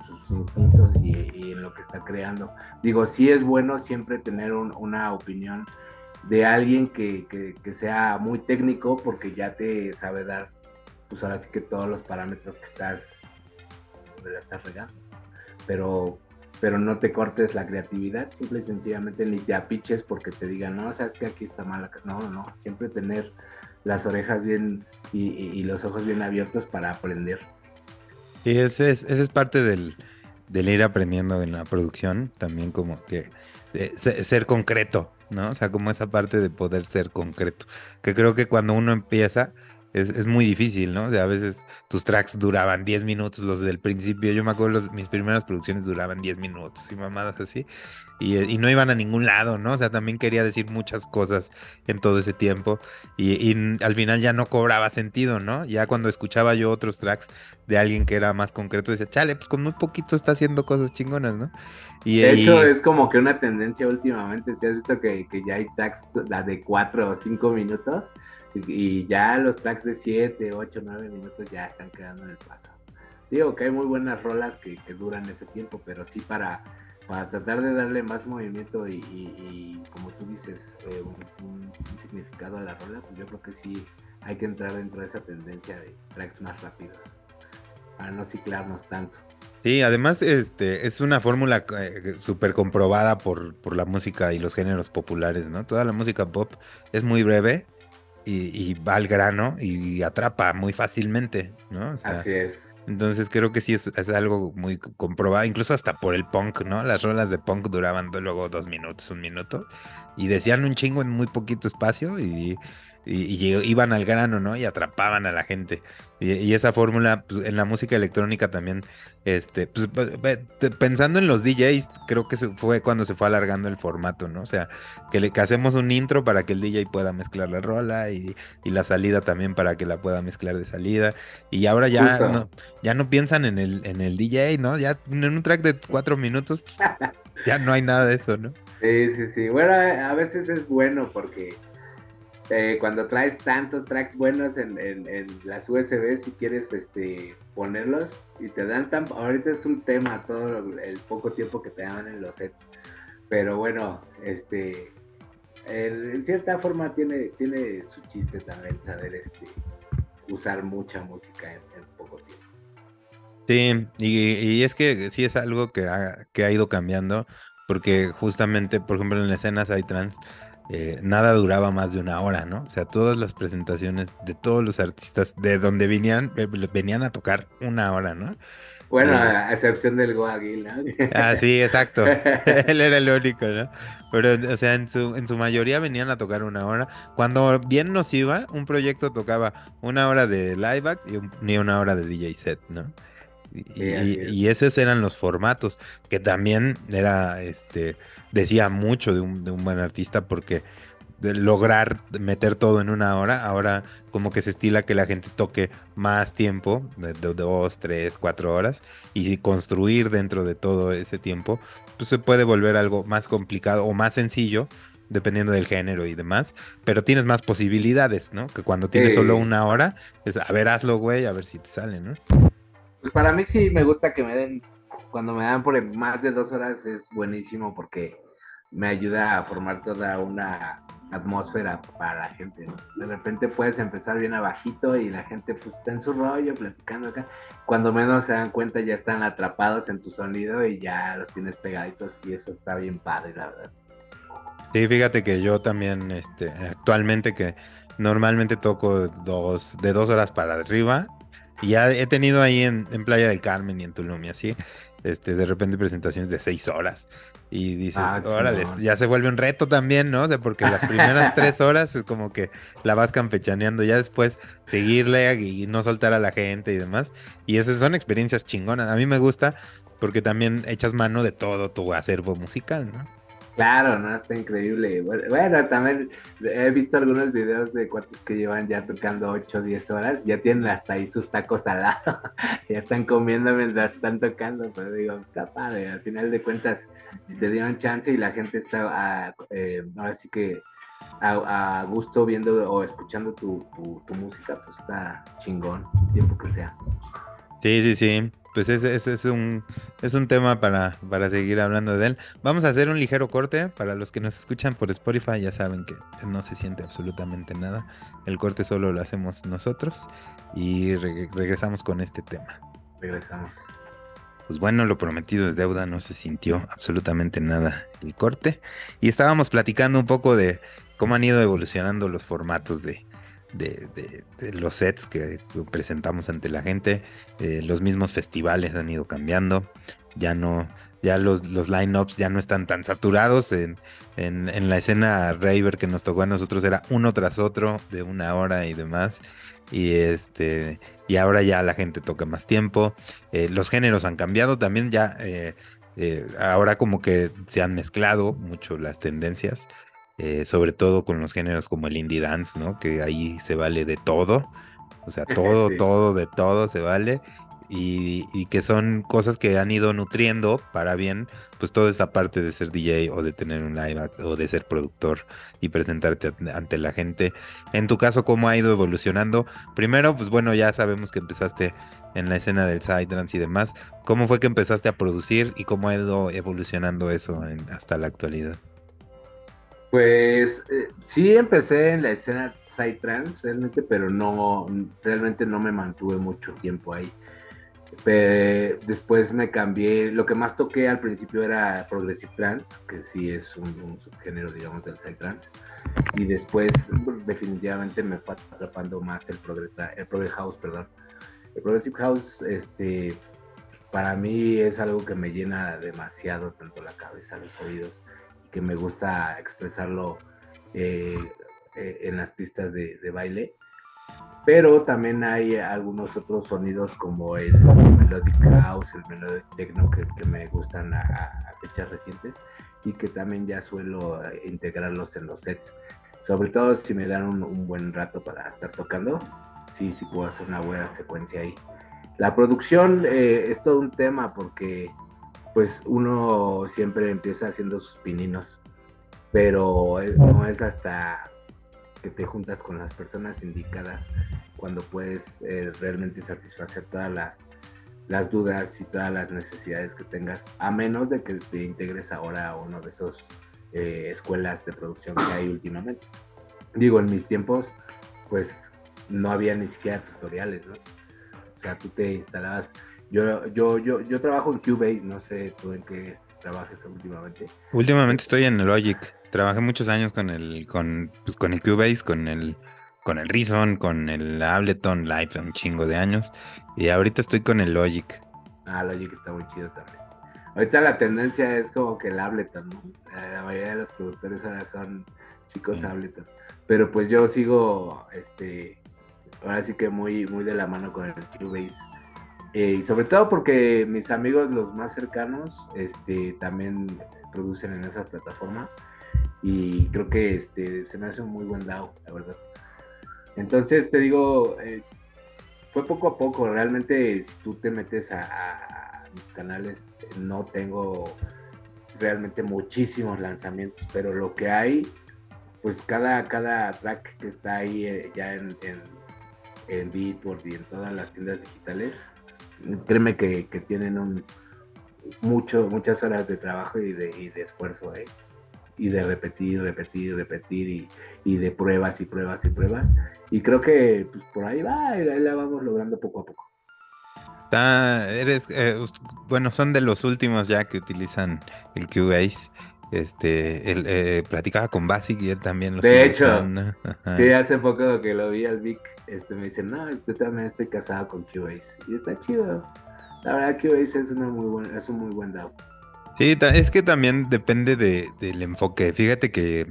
sus instintos y, en lo que está creando. Digo, sí es bueno siempre tener una opinión de alguien que, que, sea muy técnico porque ya te sabe dar, pues ahora sí que todos los parámetros que estás, estás regando. Pero, pero no te cortes la creatividad, simple y sencillamente ni te apiches porque te digan, no, sabes que aquí está mala. No, no, siempre tener las orejas bien y, los ojos bien abiertos para aprender. Sí, ese es, ese es parte del, del, ir aprendiendo en la producción, también como que ser concreto, ¿no? O sea, como esa parte de poder ser concreto, que creo que cuando uno empieza es, muy difícil, ¿no? O sea, a veces tus tracks duraban 10 minutos, los del principio, yo me acuerdo, mis primeras producciones duraban 10 minutos y mamadas así, y, no iban a ningún lado, ¿no? O sea, también quería decir muchas cosas en todo ese tiempo y, al final ya no cobraba sentido, ¿no? Ya cuando escuchaba yo otros tracks de alguien que era más concreto, decía, chale, pues con muy poquito está haciendo cosas chingonas, ¿no? Y, de hecho, es como que una tendencia últimamente, si has visto que, que ya hay tracks, la de 4 o 5 minutos, y, ya los tracks de 7, 8, 9 minutos ya están quedando en el pasado. Digo que hay muy buenas rolas que, que duran ese tiempo, pero sí para para tratar de darle más movimiento y, como tú dices, eh, un, significado a la rola, pues yo creo que sí hay que entrar dentro de esa tendencia de tracks más rápidos, para no ciclarnos tanto. Sí, además este, es una fórmula eh, súper comprobada por, por, la música y los géneros populares, ¿no? Toda la música pop es muy breve y, y va al grano y atrapa muy fácilmente, ¿no? Así es. Entonces creo que sí es, algo muy comprobado, incluso hasta por el punk, ¿no? Las rolas de punk duraban luego dos minutos, un minuto, y decían un chingo en muy poquito espacio y, y, iban al grano, ¿no? Y atrapaban a la gente. Y, esa fórmula, pues, en la música electrónica también, este, pues, pensando en los DJs, creo que fue cuando se fue alargando el formato, ¿no? O sea, que le hacemos un intro para que el DJ pueda mezclar la rola y, la salida también para que la pueda mezclar de salida. Y ahora ya no, ya no piensan en el, en el DJ, ¿no? Ya en un track de cuatro minutos, ya no hay nada de eso, ¿no? Sí, sí, sí. Bueno, a veces es bueno porque eh, cuando traes tantos tracks buenos en, las USB, si quieres este, ponerlos y te dan tan... Ahorita es un tema todo el poco tiempo que te dan en los sets. Pero bueno, este... En, cierta forma tiene, tiene su chiste también saber este, usar mucha música en, poco tiempo. Sí, y, es que sí es algo que ha, que ha ido cambiando, porque justamente, por ejemplo, en la escena trans eh, nada duraba más de una hora, ¿no? O sea, todas las presentaciones de todos los artistas de donde venían, eh, venían a tocar una hora, ¿no? Bueno, eh, a excepción del Goaguil, ¿no? Ah, sí, exacto. Él era el único, ¿no? Pero, o sea, en su, en su mayoría venían a tocar una hora. Cuando bien nos iba, un proyecto tocaba una hora de live y, una hora de DJ set, ¿no? Y, esos eran los formatos, que también era, este, decía mucho de un, buen artista porque de lograr meter todo en una hora, ahora como que se estila que la gente toque más tiempo, de, dos, tres, cuatro horas, y construir dentro de todo ese tiempo, pues se puede volver algo más complicado o más sencillo, dependiendo del género y demás, pero tienes más posibilidades, ¿no? Que cuando tienes solo una hora, es a ver, hazlo, güey, a ver si te sale, ¿no? Pues para mí sí me gusta que me den, cuando me dan por más de dos horas es buenísimo porque me ayuda a formar toda una atmósfera para la gente. De repente puedes empezar bien abajito y la gente pues está en su rollo platicando acá. Cuando menos se dan cuenta ya están atrapados en tu sonido y ya los tienes pegaditos y eso está bien padre, la verdad. Sí, fíjate que yo también, este, actualmente que normalmente toco dos, de dos horas para arriba, y ya he tenido ahí en, Playa del Carmen y en Tulum y así, este, de repente presentaciones de seis horas. Y dices, ah, órale, ya se vuelve un reto también, ¿no? O sea, porque las primeras tres horas es como que la vas campechaneando, ya después seguirle y no soltar a la gente y demás. Y esas son experiencias chingonas. A mí me gusta porque también echas mano de todo tu acervo musical, ¿no? Claro, no, está increíble. Bueno, también he visto algunos videos de cuates que llevan ya tocando 8 o 10 horas, ya tienen hasta ahí sus tacos al lado, ya están comiendo mientras están tocando, pero digo, está padre, al final de cuentas, si te dieron chance y la gente está, ah, eh, ahora sí que a, gusto viendo o escuchando tu, tu música, pues está chingón, tiempo que sea. Sí, sí, sí pues ese, es, un, es un tema para, para seguir hablando de él. Vamos a hacer un ligero corte. Para los que nos escuchan por Spotify ya saben que no se siente absolutamente nada. El corte solo lo hacemos nosotros y regresamos con este tema. Regresamos. Pues bueno, lo prometido es deuda, no se sintió absolutamente nada el corte. Y estábamos platicando un poco de cómo han ido evolucionando los formatos de, de, los sets que presentamos ante la gente. Eh, los mismos festivales han ido cambiando. Ya no, ya los, los lineups ya no están tan saturados. En, en, la escena Raver que nos tocó a nosotros era uno tras otro de una hora y demás. Y este. Y ahora ya la gente toca más tiempo. Eh, los géneros han cambiado también. Ya. Eh, ahora como que se han mezclado mucho las tendencias. Eh, sobre todo con los géneros como el indie dance, ¿no? Que ahí se vale de todo, o sea, todo, todo, de todo se vale. Y, que son cosas que han ido nutriendo para bien, pues toda esta parte de ser DJ o de tener un live o de ser productor y presentarte ante la gente. En tu caso, ¿cómo ha ido evolucionando? Primero, pues bueno, ya sabemos que empezaste en la escena del psytrance y demás. ¿Cómo fue que empezaste a producir y cómo ha ido evolucionando eso hasta la actualidad? Pues eh, sí empecé en la escena Psytrance realmente, pero no, realmente no me mantuve mucho tiempo ahí. después me cambié, lo que más toqué al principio era Progressive Trance, que sí es un, subgénero, digamos, del Psytrance. Y después definitivamente me fue atrapando más el Progressive, el House, perdón. El Progressive House, este, para mí es algo que me llena demasiado, tanto la cabeza, los oídos que me gusta expresarlo eh, eh, en las pistas de, baile. Pero también hay algunos otros sonidos como el melodic house, el melodic techno que, me gustan a, fechas recientes y que también ya suelo eh, integrarlos en los sets. Sobre todo si me dan un, buen rato para estar tocando, sí, sí puedo hacer una buena secuencia ahí. La producción es todo un tema porque pues uno siempre empieza haciendo sus pininos, pero no es hasta que te juntas con las personas indicadas cuando puedes eh, realmente satisfacer todas las, las dudas y todas las necesidades que tengas, a menos de que te integres ahora a uno de esos eh, escuelas de producción que hay últimamente. Digo, en mis tiempos, pues no había ni siquiera tutoriales, ¿no? O sea, tú te instalabas yo, yo, yo, yo trabajo en Cubase, no sé tú en qué trabajas últimamente. Últimamente estoy en el Logic. Trabajé muchos años con el, con, pues, con el Cubase, con el, con el Reason, con el Ableton Live, un chingo de años. Y ahorita estoy con el Logic. Ah, Logic está muy chido también. Ahorita la tendencia es como que el Ableton, ¿no? Eh, la mayoría de los productores ahora son chicos Ableton. Pero pues yo sigo, este, ahora sí que muy, muy de la mano con el Cubase eh, y sobre todo porque mis amigos, los más cercanos, este, también producen en esa plataforma. Y creo que este, se me hace un muy buen DAO, la verdad. Entonces, te digo, eh, fue poco a poco. Realmente, si tú te metes a, mis canales, no tengo realmente muchísimos lanzamientos, pero lo que hay, pues cada, cada track que está ahí eh, ya en, en, en Beatport y en todas las tiendas digitales, créeme que, tienen un, mucho, muchas horas de trabajo y de, de esfuerzo, ¿eh? y de repetir, repetir, repetir, y, de pruebas y pruebas y pruebas. Y creo que pues, por ahí va, y ahí la vamos logrando poco a poco. eres, eh, bueno, son de los últimos ya que utilizan el Cubase. Este, él eh, platicaba con Basic y él también lo De hecho, sí, hace poco que lo vi al Vic, este, me dice, no, yo también estoy casado con Cubase. Y está chido. La verdad, Cubase es, una muy buena, es un muy buen DAO. Sí, es que también depende de, del enfoque. Fíjate que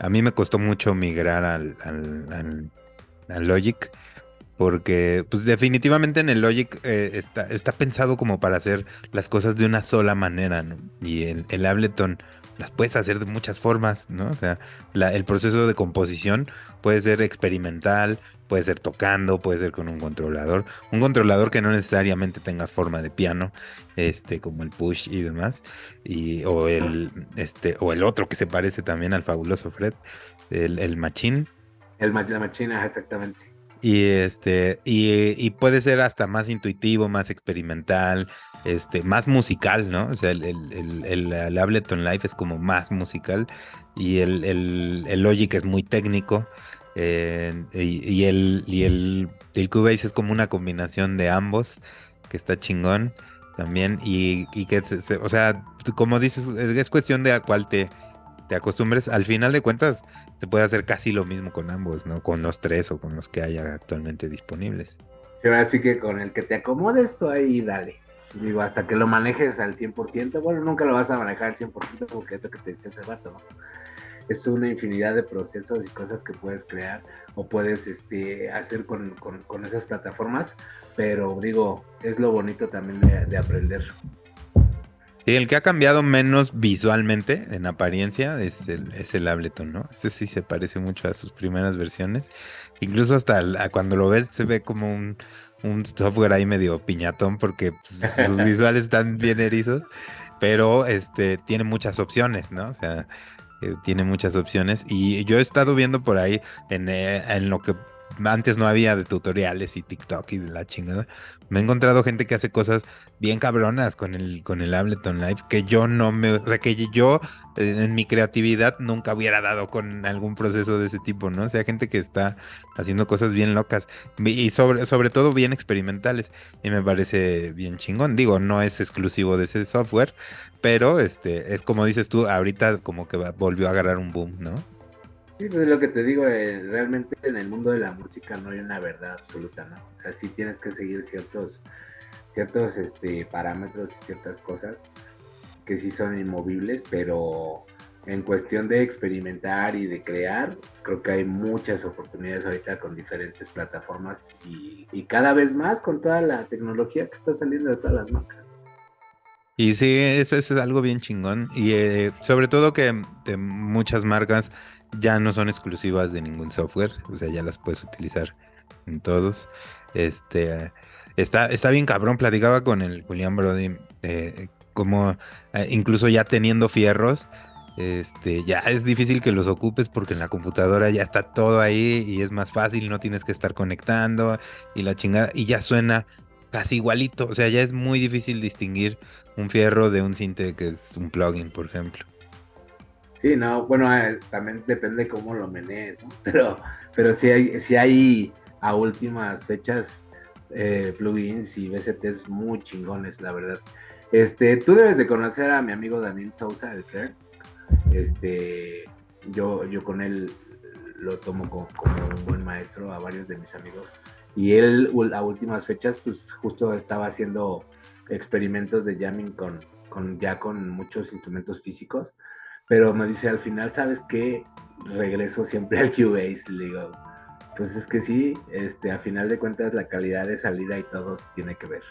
a mí me costó mucho migrar al, al, al, Logic. Porque, pues definitivamente en el Logic eh, está, está pensado como para hacer las cosas de una sola manera, ¿no? Y el, el Ableton las puedes hacer de muchas formas, ¿no? O sea, el proceso de composición puede ser experimental, puede ser tocando, puede ser con un controlador, un controlador que no necesariamente tenga forma de piano, este, como el push y demás, y, o el, este, o el otro que se parece también al fabuloso Fred, el, el machine. El, la machina, exactamente. Y este, y, puede ser hasta más intuitivo, más experimental, este, más musical, ¿no? O sea, el, el, el, Ableton Live es como más musical y el, el, Logic es muy técnico. Eh, y, el, y el, el Cubase es como una combinación de ambos, que está chingón también. Y, y que, o sea, como dices, es cuestión de a cuál te, te acostumbres. Al final de cuentas, se puede hacer casi lo mismo con ambos, ¿no? Con los tres o con los que haya actualmente disponibles. Sí, así que con el que te acomodes tú ahí, dale. Digo, hasta que lo manejes al 100%, bueno, nunca lo vas a manejar al 100% porque es lo que te decía hace rato, ¿no? Es una infinidad de procesos y cosas que puedes crear o puedes este, hacer con, esas plataformas, pero digo, es lo bonito también de aprender. Y el que ha cambiado menos visualmente, en apariencia, es el, es el Ableton, ¿no? Ese sí se parece mucho a sus primeras versiones. Incluso hasta cuando lo ves se ve como un, software ahí medio piñatón porque pues, sus visuales están bien erizos, pero este tiene muchas opciones, ¿no? O sea, eh, tiene muchas opciones. Y yo he estado viendo por ahí en, eh, en lo que antes no había de tutoriales y TikTok y de la chingada. Me he encontrado gente que hace cosas bien cabronas con el, con el Ableton Live que yo no me, o sea, que yo eh, en mi creatividad nunca hubiera dado con algún proceso de ese tipo, ¿no? O sea, gente que está haciendo cosas bien locas y sobre, sobre todo bien experimentales y me parece bien chingón. Digo, no es exclusivo de ese software, pero este es como dices tú, ahorita como que volvió a agarrar un boom, ¿no? Sí, pues es lo que te digo, eh, realmente en el mundo de la música no hay una verdad absoluta, ¿no? O sea, sí tienes que seguir ciertos, ciertos este, parámetros y ciertas cosas que sí son inmovibles, pero en cuestión de experimentar y de crear, creo que hay muchas oportunidades ahorita con diferentes plataformas y, cada vez más con toda la tecnología que está saliendo de todas las marcas. Y sí, eso, es algo bien chingón. Y eh, sobre todo que de muchas marcas ya no son exclusivas de ningún software, o sea, ya las puedes utilizar en todos. Este está, está bien cabrón, platicaba con el Julián Brody, eh, como eh, incluso ya teniendo fierros, este, ya es difícil que los ocupes porque en la computadora ya está todo ahí y es más fácil, no tienes que estar conectando y la chingada, y ya suena casi igualito, o sea, ya es muy difícil distinguir un fierro de un cinte que es un plugin, por ejemplo. Sí, no, bueno, eh, también depende cómo lo menees, ¿no? Pero, pero sí hay, sí hay a últimas fechas eh, plugins y VSTs muy chingones, la verdad. Este, tú debes de conocer a mi amigo Daniel Sousa, el Flair. Este, yo, yo con él lo tomo como, un buen maestro a varios de mis amigos. Y él a últimas fechas, pues justo estaba haciendo experimentos de jamming con, con ya con muchos instrumentos físicos pero me dice al final, ¿sabes qué? Regreso siempre al Cubase. Le digo, pues es que sí, este, a final de cuentas la calidad de salida y todo tiene que ver.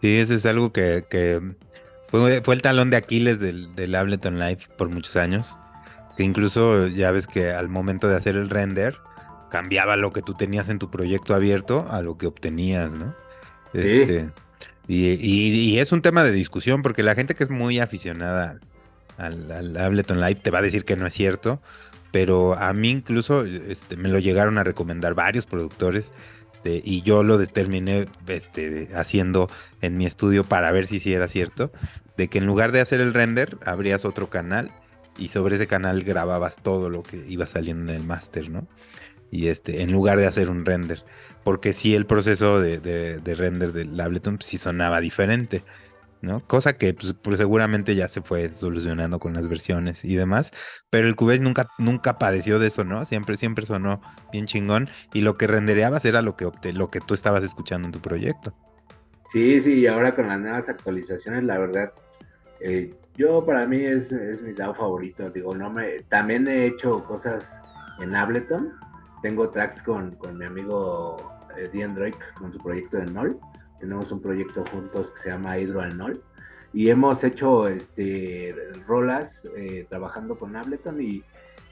Sí, eso es algo que, fue, el talón de Aquiles del, del Ableton Live por muchos años. Que incluso ya ves que al momento de hacer el render, cambiaba lo que tú tenías en tu proyecto abierto a lo que obtenías, ¿no? Sí. Este, y, y, es un tema de discusión porque la gente que es muy aficionada al, Ableton Live, te va a decir que no es cierto, pero a mí incluso este, me lo llegaron a recomendar varios productores y yo lo determiné este, haciendo en mi estudio para ver si sí era cierto, de que en lugar de hacer el render, abrías otro canal y sobre ese canal grababas todo lo que iba saliendo en el máster, ¿no? Y este, en lugar de hacer un render, porque sí el proceso de, de render del Ableton sí sonaba diferente. ¿No? Cosa que pues, seguramente ya se fue solucionando con las versiones y demás, pero el Cubase nunca, nunca padeció de eso, ¿no? Siempre, siempre sonó bien chingón y lo que rendereabas era lo que, lo que tú estabas escuchando en tu proyecto. Sí, sí, y ahora con las nuevas actualizaciones, la verdad, eh, yo para mí es, mi DAO favorito, digo, no me, también he hecho cosas en Ableton, tengo tracks con, con mi amigo eh, Drake, con su proyecto de Null, tenemos un proyecto juntos que se llama Hydro al y hemos hecho este, rolas eh, trabajando con Ableton y,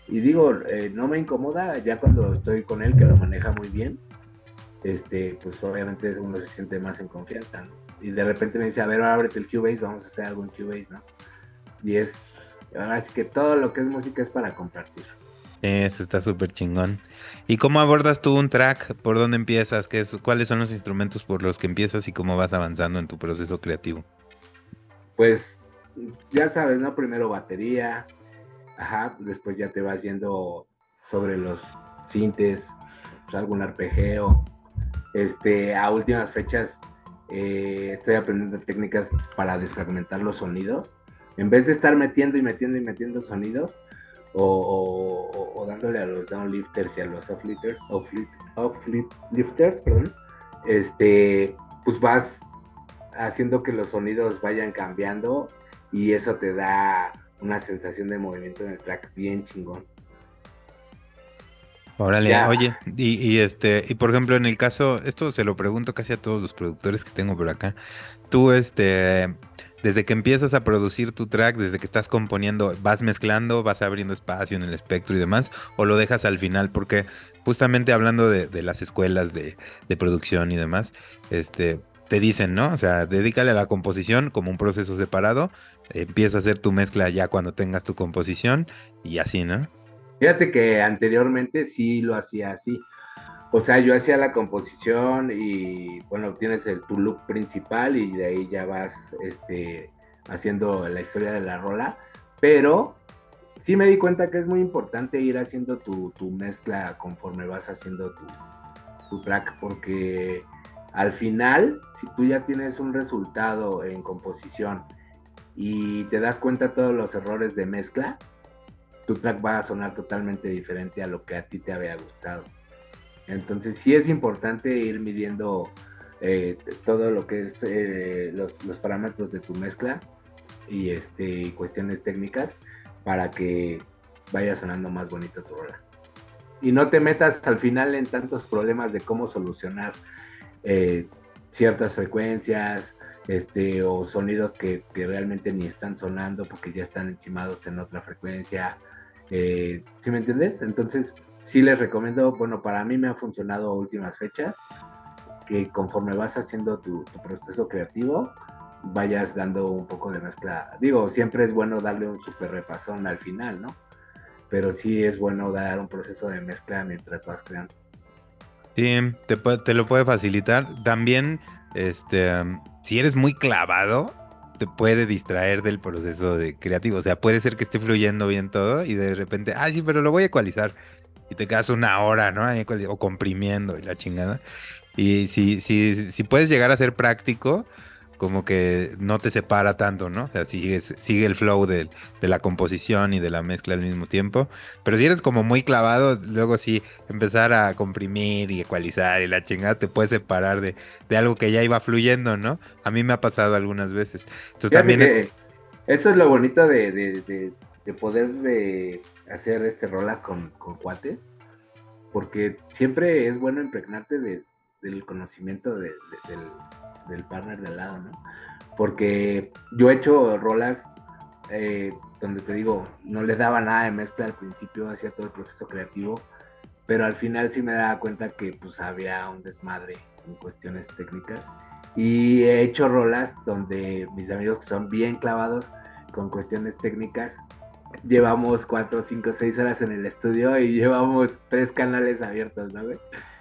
digo, eh, no me incomoda ya cuando estoy con él, que lo maneja muy bien, este, pues obviamente uno se siente más en confianza, Y de repente me dice, a ver, ábrete el Cubase, vamos a hacer algo en Cubase, ¿no? Y es, ahora sí que todo lo que es música es para compartir. Eso está súper chingón. ¿Y cómo abordas tú un track? ¿Por dónde empiezas? ¿Qué es, ¿Cuáles son los instrumentos por los que empiezas y cómo vas avanzando en tu proceso creativo? pues ya sabes, ¿no? Primero batería, ajá, después ya te vas yendo sobre los sintes, pues, algún arpegio. Este, a últimas fechas eh, estoy aprendiendo técnicas para desfragmentar los sonidos. En vez de estar metiendo y metiendo y metiendo sonidos, o, dándole a los downlifters y a los uplifters, lifters, perdón, este, pues vas haciendo que los sonidos vayan cambiando y eso te da una sensación de movimiento en el track bien chingón. Órale, oye, y, este, y por ejemplo, en el caso, esto se lo pregunto casi a todos los productores que tengo por acá. Tú, este, desde que empiezas a producir tu track, desde que estás componiendo, vas mezclando, vas abriendo espacio en el espectro y demás, o lo dejas al final, porque justamente hablando de, las escuelas de, de, producción y demás, este, te dicen, ¿no? O sea, dedícale a la composición como un proceso separado, empieza a hacer tu mezcla ya cuando tengas tu composición y así, ¿no? Fíjate que anteriormente sí lo hacía así. O sea, yo hacía la composición y bueno, tienes el, tu look principal y de ahí ya vas este, haciendo la historia de la rola. Pero sí me di cuenta que es muy importante ir haciendo tu, mezcla conforme vas haciendo tu, tu track porque al final, si tú ya tienes un resultado en composición y te das cuenta de todos los errores de mezcla, tu track va a sonar totalmente diferente a lo que a ti te había gustado. Entonces sí es importante ir midiendo eh, todo lo que es eh, los, parámetros de tu mezcla y este, cuestiones técnicas para que vaya sonando más bonito tu rola. Y no te metas al final en tantos problemas de cómo solucionar eh, ciertas frecuencias este, o sonidos que, realmente ni están sonando porque ya están encimados en otra frecuencia. ¿Sí me entiendes? Entonces, sí les recomiendo, bueno, para mí me ha funcionado a últimas fechas, que conforme vas haciendo tu, proceso creativo, vayas dando un poco de mezcla. Digo, siempre es bueno darle un super repasón al final, ¿no? Pero sí es bueno dar un proceso de mezcla mientras vas creando. Sí, te, te lo puede facilitar. También, este, si eres muy clavado, te puede distraer del proceso de creativo. O sea, puede ser que esté fluyendo bien todo y de repente, ah, sí, pero lo voy a ecualizar. Y te quedas una hora, ¿no? O comprimiendo y la chingada. Y si, si, si puedes llegar a ser práctico, como que no te separa tanto, ¿no? O sea, sigue, sigue el flow de, la composición y de la mezcla al mismo tiempo. Pero si eres como muy clavado, luego sí, empezar a comprimir y ecualizar y la chingada te puede separar de, algo que ya iba fluyendo, ¿no? A mí me ha pasado algunas veces. Entonces también es... Eso es lo bonito de, poder de hacer este rolas con, cuates, porque siempre es bueno impregnarte del conocimiento del del partner de al lado, ¿no? Porque yo he hecho rolas eh, donde te digo, no les daba nada de mezcla al principio, hacía todo el proceso creativo, pero al final sí me daba cuenta que pues había un desmadre en cuestiones técnicas. Y he hecho rolas donde mis amigos que son bien clavados con cuestiones técnicas, llevamos cuatro, cinco, seis horas en el estudio y llevamos tres canales abiertos, ¿no?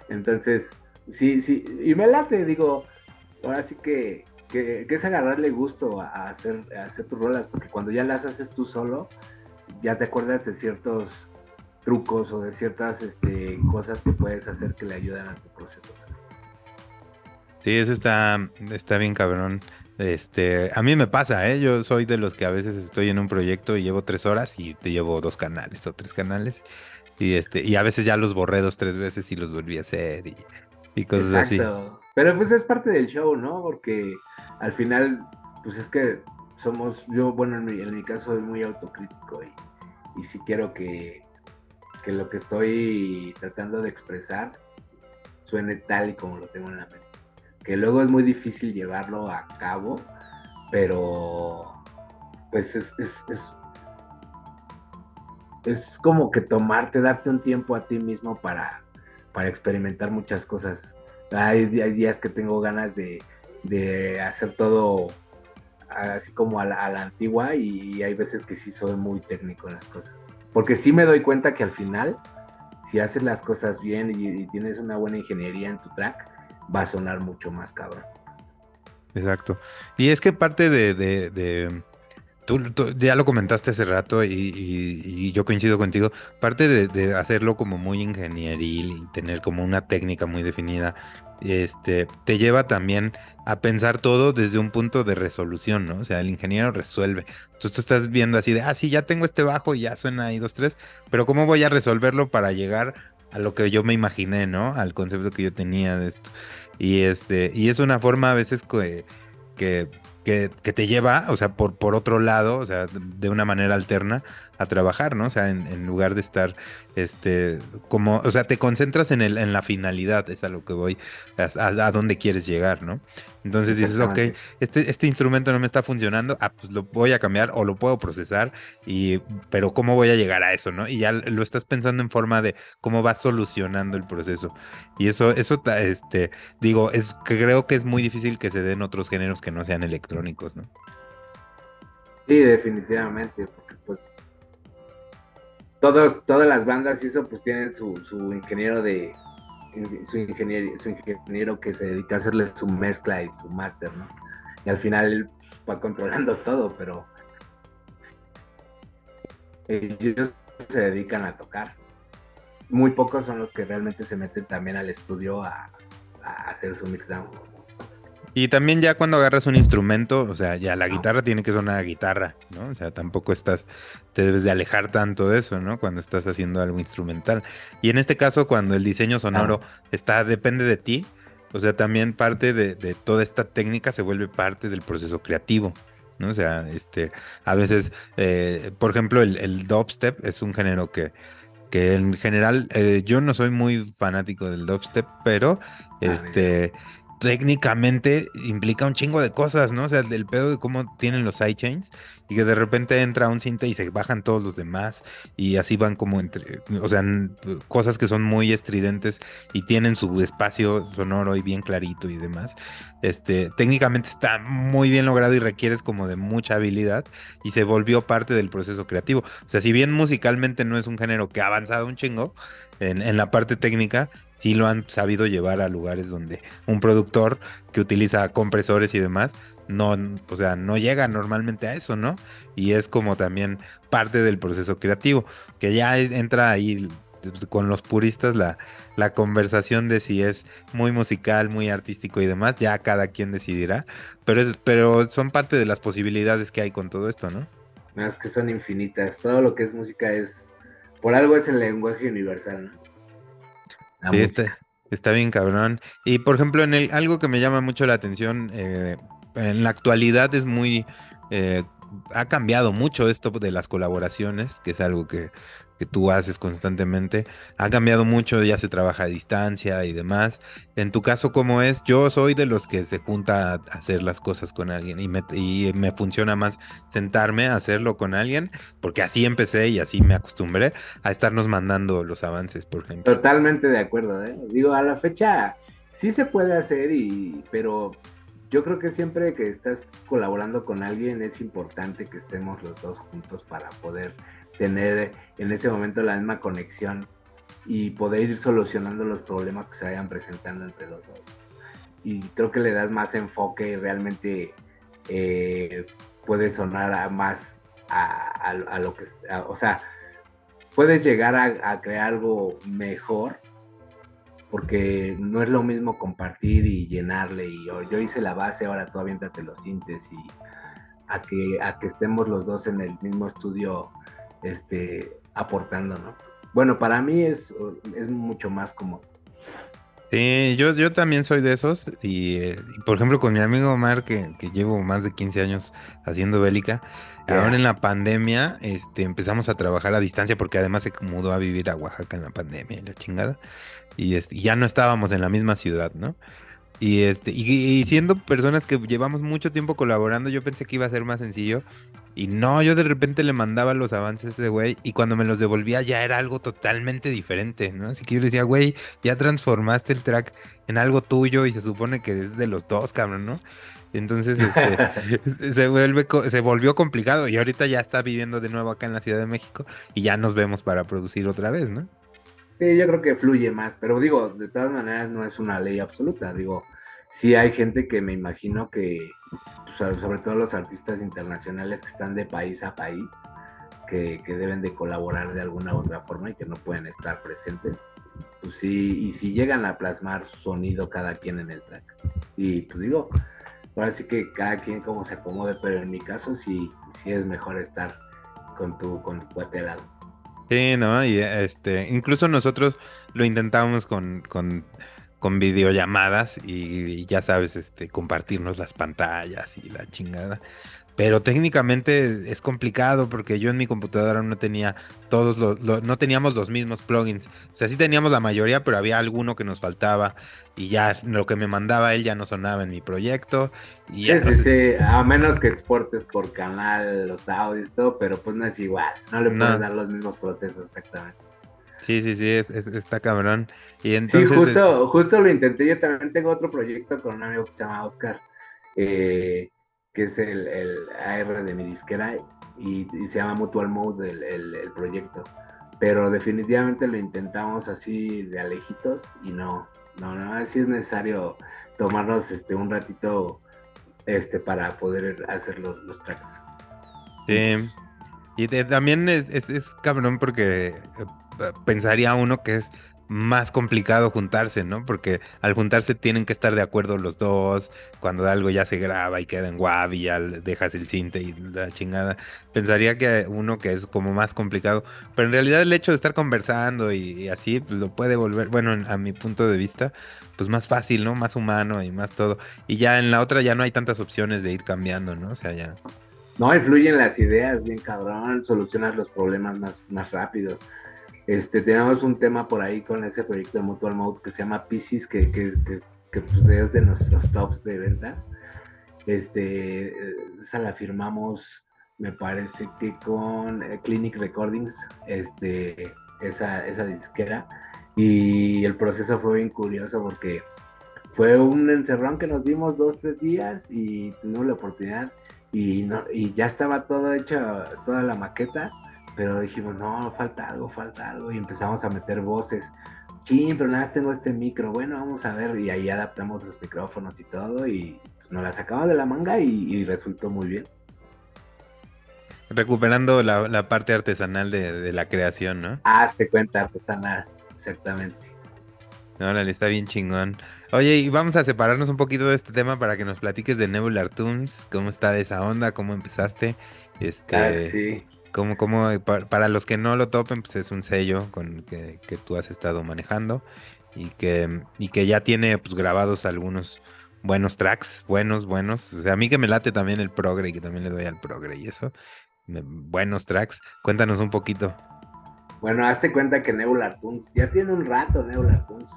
Entonces, sí, sí, y me late, digo, ahora sí que, es agarrarle gusto a, hacer, hacer tus rolas, porque cuando ya las haces tú solo, ya te acuerdas de ciertos trucos o de ciertas este, cosas que puedes hacer que le ayudan a tu proceso. Sí, eso está, está bien cabrón. Este, a mí me pasa, ¿eh? Yo soy de los que a veces estoy en un proyecto y llevo tres horas y te llevo dos canales o tres canales. Y este, y a veces ya los borré dos, tres veces y los volví a hacer y, y cosas Exacto. Pero pues es parte del show, ¿no? Porque al final, pues es que somos, yo, bueno, en mi, en mi caso soy muy autocrítico y, y sí quiero que, que lo que estoy tratando de expresar suene tal y como lo tengo en la mente. Que luego es muy difícil llevarlo a cabo, pero pues es, es, es, es como que tomarte, darte un tiempo a ti mismo para, para experimentar muchas cosas. Hay, días que tengo ganas de, de hacer todo así como a la, antigua y hay veces que sí soy muy técnico en las cosas. Porque sí me doy cuenta que al final, si haces las cosas bien y, tienes una buena ingeniería en tu track, va a sonar mucho más cabrón. Exacto. Y es que parte de, Tú, ya lo comentaste hace rato y, yo coincido contigo. Parte de, de, hacerlo como muy ingenieril y tener como una técnica muy definida este, te lleva también a pensar todo desde un punto de resolución, ¿no? O sea, el ingeniero resuelve. Entonces tú estás viendo así de, ah, sí, ya tengo este bajo y ya suena ahí dos, tres, pero ¿cómo voy a resolverlo para llegar a lo que yo me imaginé, ¿no? Al concepto que yo tenía de esto. Y este, y es una forma a veces que, que que, te lleva, o sea, por, por otro lado, o sea, de una manera alterna a trabajar, ¿no? O sea, en, lugar de estar, este, como, o sea, te concentras en, el, en la finalidad, es a lo que voy, a, a dónde quieres llegar, ¿no? Entonces dices, ok, este, este instrumento no me está funcionando, ah, pues lo voy a cambiar o lo puedo procesar, y, pero ¿cómo voy a llegar a eso, no? Y ya lo estás pensando en forma de cómo vas solucionando el proceso. Y eso, eso, este, digo, es creo que es muy difícil que se den otros géneros que no sean electrónicos, ¿no? Sí, definitivamente, porque pues todos, todas las bandas y eso pues tienen su, su ingeniero de, su ingeniero, su ingeniero que se dedica a hacerle su mezcla y su máster, ¿no? Y al final él va controlando todo, pero ellos se dedican a tocar. Muy pocos son los que realmente se meten también al estudio a, a hacer su mixdown. Y también ya cuando agarras un instrumento, o sea, ya la guitarra tiene que sonar guitarra, ¿no? O sea, tampoco estás, te debes de alejar tanto de eso, ¿no? Cuando estás haciendo algo instrumental. Y en este caso, cuando el diseño sonoro está, depende de ti, o sea, también parte de, toda esta técnica se vuelve parte del proceso creativo. ¿no? O sea, este, a veces, eh, por ejemplo, el, el, dubstep es un género que, que en general, eh, yo no soy muy fanático del dubstep, pero ah, este, técnicamente implica un chingo de cosas, ¿no? O sea, el pedo de cómo tienen los sidechains y que de repente entra un cinta y se bajan todos los demás y así van como entre, o sea, cosas que son muy estridentes y tienen su espacio sonoro y bien clarito y demás. Este, técnicamente está muy bien logrado y requieres como de mucha habilidad y se volvió parte del proceso creativo. O sea, si bien musicalmente no es un género que ha avanzado un chingo, en, en la parte técnica sí lo han sabido llevar a lugares donde un productor que utiliza compresores y demás no, o sea, no llega normalmente a eso, ¿no? Y es como también parte del proceso creativo, que ya entra ahí pues, con los puristas la, la conversación de si es muy musical, muy artístico y demás, ya cada quien decidirá, pero, es, pero son parte de las posibilidades que hay con todo esto, ¿no? Es que son infinitas, todo lo que es música es, por algo es el lenguaje universal, ¿no? sí, está, bien cabrón. Y por ejemplo, en el, algo que me llama mucho la atención, eh, en la actualidad es muy... Eh, ha cambiado mucho esto de las colaboraciones, que es algo que, que, tú haces constantemente. Ha cambiado mucho, ya se trabaja a distancia y demás. En tu caso, ¿cómo es? Yo soy de los que se junta a hacer las cosas con alguien y me, y me funciona más sentarme a hacerlo con alguien, porque así empecé y así me acostumbré a estarnos mandando los avances, por ejemplo. Totalmente de acuerdo. ¿eh? Digo, a la fecha sí se puede hacer, y, pero yo creo que siempre que estás colaborando con alguien es importante que estemos los dos juntos para poder tener en ese momento la misma conexión y poder ir solucionando los problemas que se vayan presentando entre los dos. Y creo que le das más enfoque y realmente eh, puede sonar más a, lo que, o sea, puedes llegar a crear algo mejor porque no es lo mismo compartir y llenarle y yo, hice la base, ahora tú aviéntate los sintes y a que, a que estemos los dos en el mismo estudio este, aportando, ¿no? Bueno, para mí es, es mucho más como Sí, yo, yo también soy de esos y, por ejemplo con mi amigo Omar que, que, llevo más de 15 años haciendo bélica, ahora en la pandemia este, empezamos a trabajar a distancia porque además se mudó a vivir a Oaxaca en la pandemia y la chingada y, ya no estábamos en la misma ciudad, ¿no? Y, este, y, siendo personas que llevamos mucho tiempo colaborando, yo pensé que iba a ser más sencillo. Y no, yo de repente le mandaba los avances a ese güey y cuando me los devolvía ya era algo totalmente diferente, ¿no? Así que yo le decía, güey, ya transformaste el track en algo tuyo y se supone que es de los dos, cabrón, ¿no? Entonces este, se, vuelve, se volvió complicado y ahorita ya está viviendo de nuevo acá en la Ciudad de México y ya nos vemos para producir otra vez, ¿no? Yo creo que fluye más, pero digo, de todas maneras no es una ley absoluta, digo, sí hay gente que me imagino que, pues, sobre todo los artistas internacionales que están de país a país, que, deben de colaborar de alguna u otra forma y que no pueden estar presentes, pues sí, y si llegan a plasmar su sonido cada quien en el track. Y pues digo, ahora sí que cada quien como se acomode, pero en mi caso sí, sí es mejor estar con tu, con tu cuate al lado. Sí, ¿no? Y este, incluso nosotros lo intentamos con, con, con videollamadas y, ya sabes, este, compartirnos las pantallas y la chingada. Pero técnicamente es complicado porque yo en mi computadora no tenía todos los, no teníamos los mismos plugins. O sea, sí teníamos la mayoría, pero había alguno que nos faltaba y ya lo que me mandaba él ya no sonaba en mi proyecto. Y sí, sí, sí, a menos que exportes por canal los audios y todo, pero pues no es igual, no le puedes dar los mismos procesos exactamente. Sí, sí, sí, es, está cabrón. Y entonces, sí, justo, justo lo intenté, yo también tengo otro proyecto con un amigo que se llama Oscar. Eh, que es el, el AR de mi disquera, y, se llama Mutual Mode el, el, proyecto. Pero definitivamente lo intentamos así de alejitos y no, no, no, así es necesario tomarnos este un ratito este para poder hacer los, los tracks. Sí. Y también es, es, cabrón porque eh, pensaría uno que es más complicado juntarse, ¿no? Porque al juntarse tienen que estar de acuerdo los dos, cuando algo ya se graba y queda en y ya dejas el cinte y la chingada. Pensaría que uno que es como más complicado, pero en realidad el hecho de estar conversando y, así pues, lo puede volver, bueno, a mi punto de vista, pues más fácil, ¿no? Más humano y más todo. Y ya en la otra ya no hay tantas opciones de ir cambiando, ¿no? O sea, ya... No, influyen las ideas, bien cabrón, solucionas los problemas más, más rápido. Este, tenemos un tema por ahí con ese proyecto de Mutual Mode que se llama Pisces, que, pues, es de nuestros tops de ventas. Este, esa la firmamos, me parece que con eh, Clinic Recordings, este, esa, esa disquera. Y el proceso fue bien curioso porque fue un encerrón que nos dimos dos, tres días y tuvimos la oportunidad y, y ya estaba todo hecho, toda la maqueta pero dijimos, no, falta algo, falta algo, y empezamos a meter voces. Sí, pero nada más tengo este micro, bueno, vamos a ver, y ahí adaptamos los micrófonos y todo, y pues, nos la sacamos de la manga y, resultó muy bien. Recuperando la, parte artesanal de, la creación, ¿no? Ah, se cuenta artesanal, exactamente. Órale, está bien chingón. Oye, y vamos a separarnos un poquito de este tema para que nos platiques de Nebular Tunes, cómo está esa onda, cómo empezaste. Este, sí. Como, como para, los que no lo topen, pues es un sello con que, que tú has estado manejando y que, y que ya tiene pues grabados algunos buenos tracks, buenos, buenos. O sea, a mí que me late también el progre que también le doy al progre y eso. buenos tracks. Cuéntanos un poquito. Bueno, hazte cuenta que Nebular Tunes, ya tiene un rato Nebular Tunes.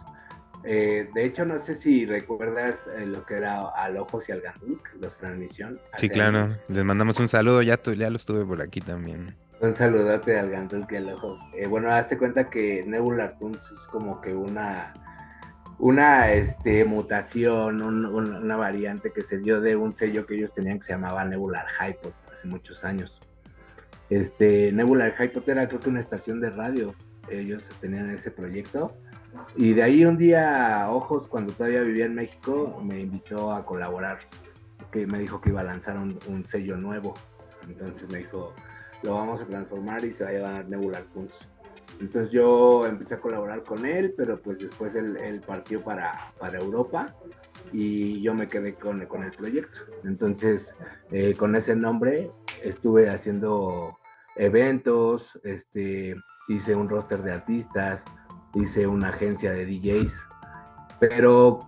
Eh, de hecho, no sé si recuerdas eh, lo que era Al Ojos y al Ganduk, la transmisión. Sí, claro. Les mandamos un saludo, ya, ya lo estuve por aquí también. Un saludote al Ganduk y al Ojos. Eh, bueno, hazte cuenta que Nebular Tunes es como que una una este, mutación, una variante que se dio de un sello que ellos tenían que se llamaba Nebular Hypot hace muchos años. Este, Nebular Hypot era creo que una estación de radio. Ellos tenían ese proyecto y de ahí un día, Ojos, cuando todavía vivía en México, me invitó a colaborar, que me dijo que iba a lanzar un, sello nuevo. Entonces me dijo, lo vamos a transformar y se va a llamar Nebular Tunes. Entonces yo empecé a colaborar con él, pero pues después él, partió para, para, Europa y yo me quedé con, con el proyecto. Entonces eh, con ese nombre estuve haciendo eventos, este, hice un roster de artistas, hice una agencia de DJs, pero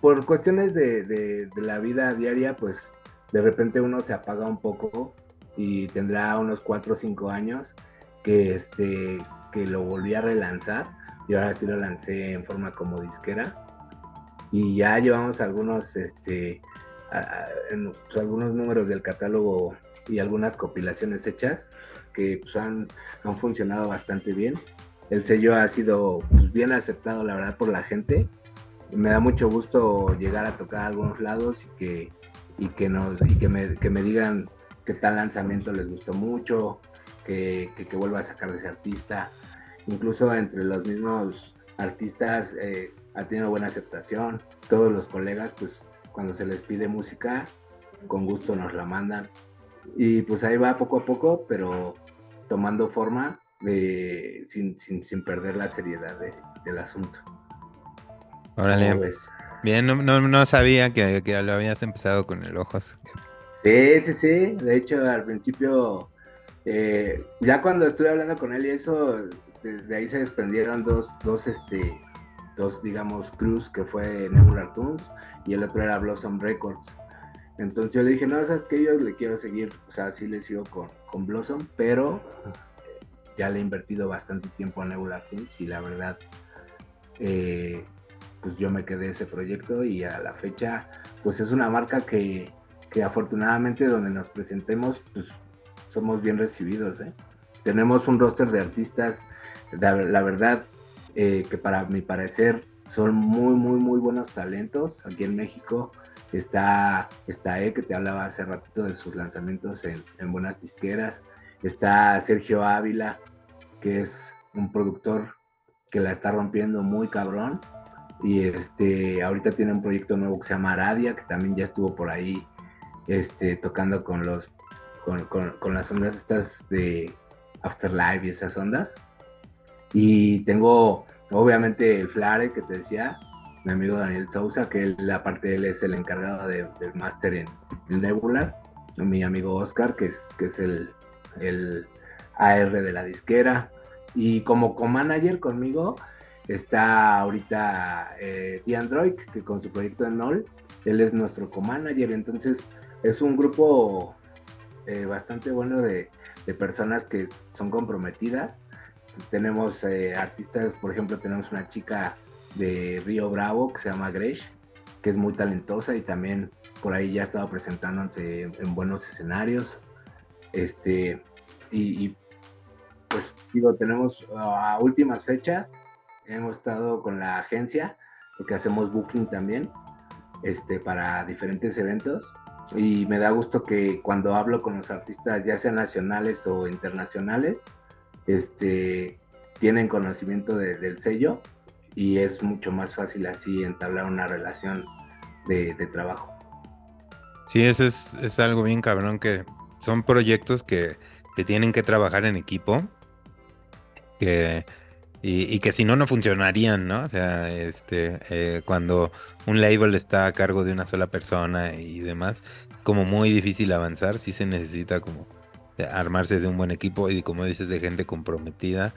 por cuestiones de, la vida diaria, pues de repente uno se apaga un poco y tendrá unos 4 o 5 años que, este, que lo volví a relanzar y ahora sí lo lancé en forma como disquera. y ya llevamos algunos, este, pues, algunos números del catálogo y algunas compilaciones hechas que pues, han, han, funcionado bastante bien. El sello ha sido pues, bien aceptado, la verdad, por la gente. Me da mucho gusto llegar a tocar a algunos lados y que, y que, nos, y que, me, que me digan que tal lanzamiento les gustó mucho, que, que, vuelva a sacar de ese artista. Incluso entre los mismos artistas eh, ha tenido buena aceptación. Todos los colegas, pues cuando se les pide música, con gusto nos la mandan. Y pues ahí va poco a poco, pero tomando forma de, sin, sin, sin perder la seriedad del asunto. Órale. Bien, no, no, sabía que, que, lo habías empezado con el ojos. Sí, sí, sí. De hecho, al principio, eh, ya cuando estuve hablando con él y eso, de, ahí se desprendieron dos, dos, este, dos, digamos, crews, que fue Nebular Tunes y el otro era Blossom Records. Entonces yo le dije, no, sabes que yo le quiero seguir, o sea, sí le sigo con, con Blossom, pero ya le he invertido bastante tiempo a Nebular Tunes y la verdad, eh, pues yo me quedé ese proyecto y a la fecha, pues es una marca que, que afortunadamente donde nos presentemos, pues somos bien recibidos. ¿eh? Tenemos un roster de artistas, la, verdad, eh, que para mi parecer son muy, muy, muy buenos talentos. Aquí en México está, está E, que te hablaba hace ratito de sus lanzamientos en, en buenas disqueras. Está Sergio Ávila, que es un productor que la está rompiendo muy cabrón. Y este, ahorita tiene un proyecto nuevo que se llama Aradia, que también ya estuvo por ahí este, tocando con los con, las ondas estas de Afterlife y esas ondas. Y tengo obviamente el Flare que te decía, mi amigo Daniel Sousa, que él, aparte de él es el encargado del máster en, Nebular. Mi amigo Oscar, que es, que es el, el AR de la disquera. Y como co-manager conmigo está ahorita eh, Android, que con su proyecto en NOL, él es nuestro co-manager. Entonces, es un grupo eh, bastante bueno de, personas que son comprometidas. Tenemos eh, artistas, por ejemplo, tenemos una chica de Río Bravo que se llama Gresh, que es muy talentosa y también por ahí ya ha estado presentándose en, buenos escenarios. Este, y, pues digo, tenemos a últimas fechas, hemos estado con la agencia, porque hacemos booking también, este, para diferentes eventos y me da gusto que cuando hablo con los artistas, ya sean nacionales o internacionales, este, tienen conocimiento del sello y es mucho más fácil así entablar una relación de, trabajo. Sí, eso es, es, algo bien cabrón que son proyectos que, tienen que trabajar en equipo, que y, que si no, no funcionarían, ¿no? O sea, este, eh, cuando un label está a cargo de una sola persona y demás, es como muy difícil avanzar, sí se necesita como armarse de un buen equipo y como dices, de gente comprometida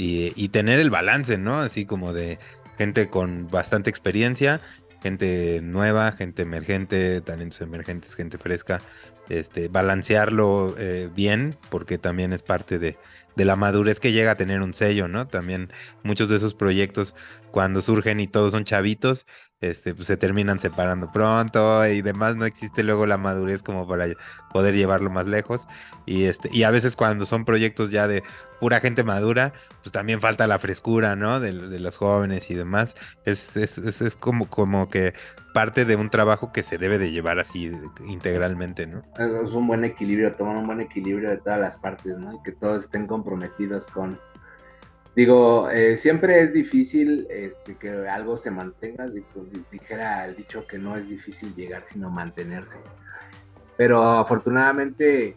y, tener el balance, ¿no? Así como de gente con bastante experiencia, gente nueva, gente emergente, talentos emergentes, gente fresca, este, balancearlo eh, bien, porque también es parte de, de la madurez que llega a tener un sello, ¿no? También muchos de esos proyectos cuando surgen y todos son chavitos, este, pues se terminan separando pronto y demás, no existe luego la madurez como para poder llevarlo más lejos. Y, este, y a veces cuando son proyectos ya de pura gente madura, pues también falta la frescura, ¿no? De, los jóvenes y demás. Es, es, es, como, como que parte de un trabajo que se debe de llevar así integralmente, ¿no? Es un buen equilibrio, tomar un buen equilibrio de todas las partes, ¿no? Y que todos estén comprometidos con Digo, eh, siempre es difícil este, que algo se mantenga. Dijera el dicho que no es difícil llegar, sino mantenerse. Pero afortunadamente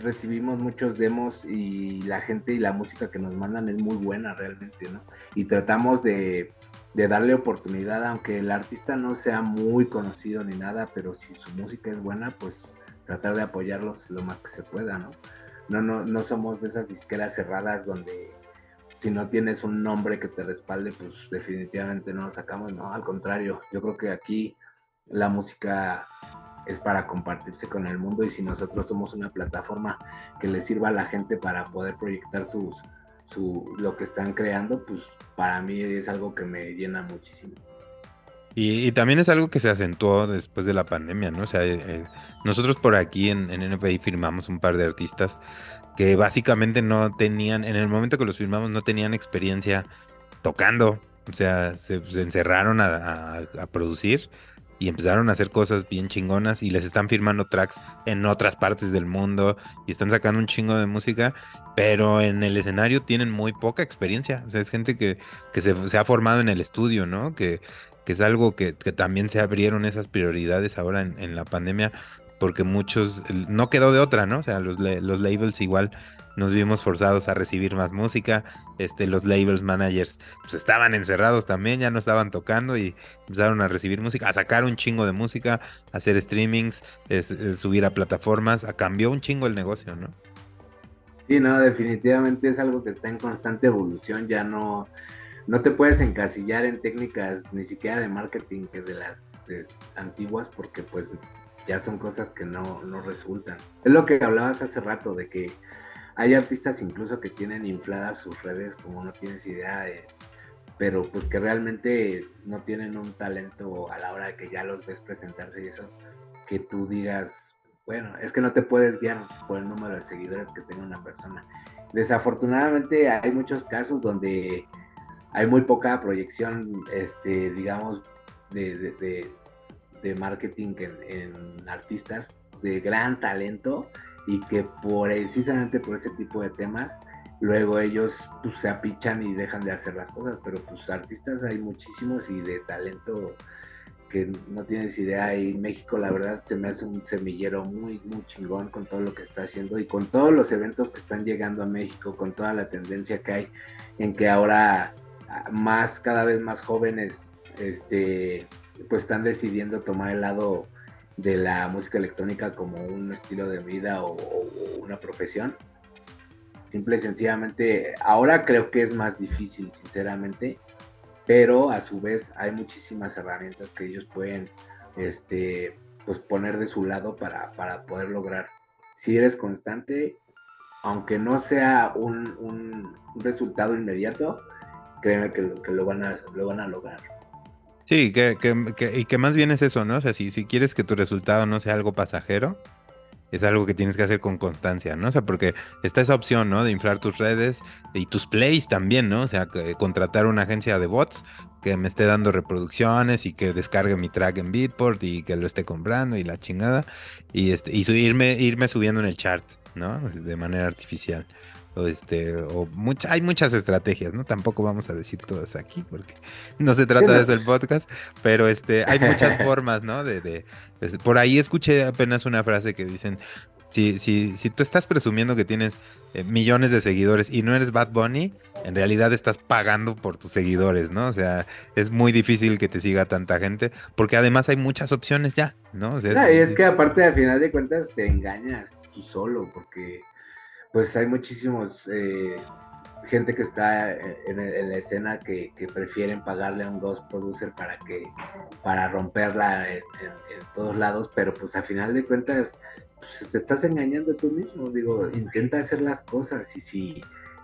recibimos muchos demos y la gente y la música que nos mandan es muy buena realmente, ¿no? Y tratamos de, de darle oportunidad, aunque el artista no sea muy conocido ni nada, pero si su música es buena, pues tratar de apoyarlos lo más que se pueda, ¿no? No, no, no somos de esas disqueras cerradas donde si no tienes un nombre que te respalde, pues definitivamente no lo sacamos, no, al contrario, yo creo que aquí la música es para compartirse con el mundo y si nosotros somos una plataforma que le sirva a la gente para poder proyectar sus, su, lo que están creando, pues para mí es algo que me llena muchísimo. Y, también es algo que se acentuó después de la pandemia, ¿no? O sea, eh, eh, nosotros por aquí en, en, NPI firmamos un par de artistas que básicamente no tenían, en el momento que los firmamos, no tenían experiencia tocando. O sea, se, encerraron a, producir y empezaron a hacer cosas bien chingonas y les están firmando tracks en otras partes del mundo y están sacando un chingo de música, pero en el escenario tienen muy poca experiencia. O sea, es gente que, que se, se, ha formado en el estudio, ¿no? Que, que es algo que, también se abrieron esas prioridades ahora en, la pandemia, porque muchos, no quedó de otra, ¿no? O sea, los, los labels igual nos vimos forzados a recibir más música, este, los labels managers pues estaban encerrados también, ya no estaban tocando y empezaron a recibir música, a sacar un chingo de música, a hacer streamings, subir a plataformas, cambió un chingo el negocio, ¿no? Sí, no, definitivamente es algo que está en constante evolución, ya no, no te puedes encasillar en técnicas ni siquiera de marketing que de las antiguas porque pues ya son cosas que no, no resultan. Es lo que hablabas hace rato de que hay artistas incluso que tienen infladas sus redes como no tienes idea de, pero pues que realmente no tienen un talento a la hora de que ya los ves presentarse y eso, que tú digas, bueno, es que no te puedes guiar por el número de seguidores que tenga una persona. Desafortunadamente hay muchos casos donde hay muy poca proyección, este, digamos, de, marketing en, artistas de gran talento y que precisamente por ese tipo de temas, luego ellos pues, se apichan y dejan de hacer las cosas, pero pues artistas hay muchísimos y de talento que no tienes idea. Y México la verdad se me hace un semillero muy muy chingón con todo lo que está haciendo y con todos los eventos que están llegando a México, con toda la tendencia que hay en que ahora más, cada vez más jóvenes, este, pues están decidiendo tomar el lado de la música electrónica como un estilo de vida o, una profesión. Simple y sencillamente, ahora creo que es más difícil, sinceramente, pero a su vez hay muchísimas herramientas que ellos pueden este, pues poner de su lado para, poder lograr. Si eres constante, aunque no sea un, un resultado inmediato, créeme que, lo, van a, lo van a lograr. Sí, que, y que más bien es eso, ¿no? O sea, si, si quieres que tu resultado no sea algo pasajero, es algo que tienes que hacer con constancia, ¿no? O sea, porque está esa opción, ¿no? De inflar tus redes y tus plays también, ¿no? O sea, contratar una agencia de bots que me esté dando reproducciones y que descargue mi track en Beatport y que lo esté comprando y la chingada y este y irme, irme subiendo en el chart, ¿no? De manera artificial o este o mucha, hay muchas estrategias no tampoco vamos a decir todas aquí porque no se trata de eso el podcast pero este hay muchas formas no de, por ahí escuché apenas una frase que dicen si, si, si tú estás presumiendo que tienes eh, millones de seguidores y no eres Bad Bunny, en realidad estás pagando por tus seguidores, ¿no? O sea, es muy difícil que te siga tanta gente, porque además hay muchas opciones ya, ¿no? y es que aparte, al final de cuentas, te engañas tú solo, porque pues hay muchísimos eh, gente que está en, la escena que, prefieren pagarle a un ghost producer para que para romperla en, todos lados, pero pues al final de cuentas pues, te estás engañando tú mismo, digo, intenta hacer las cosas y si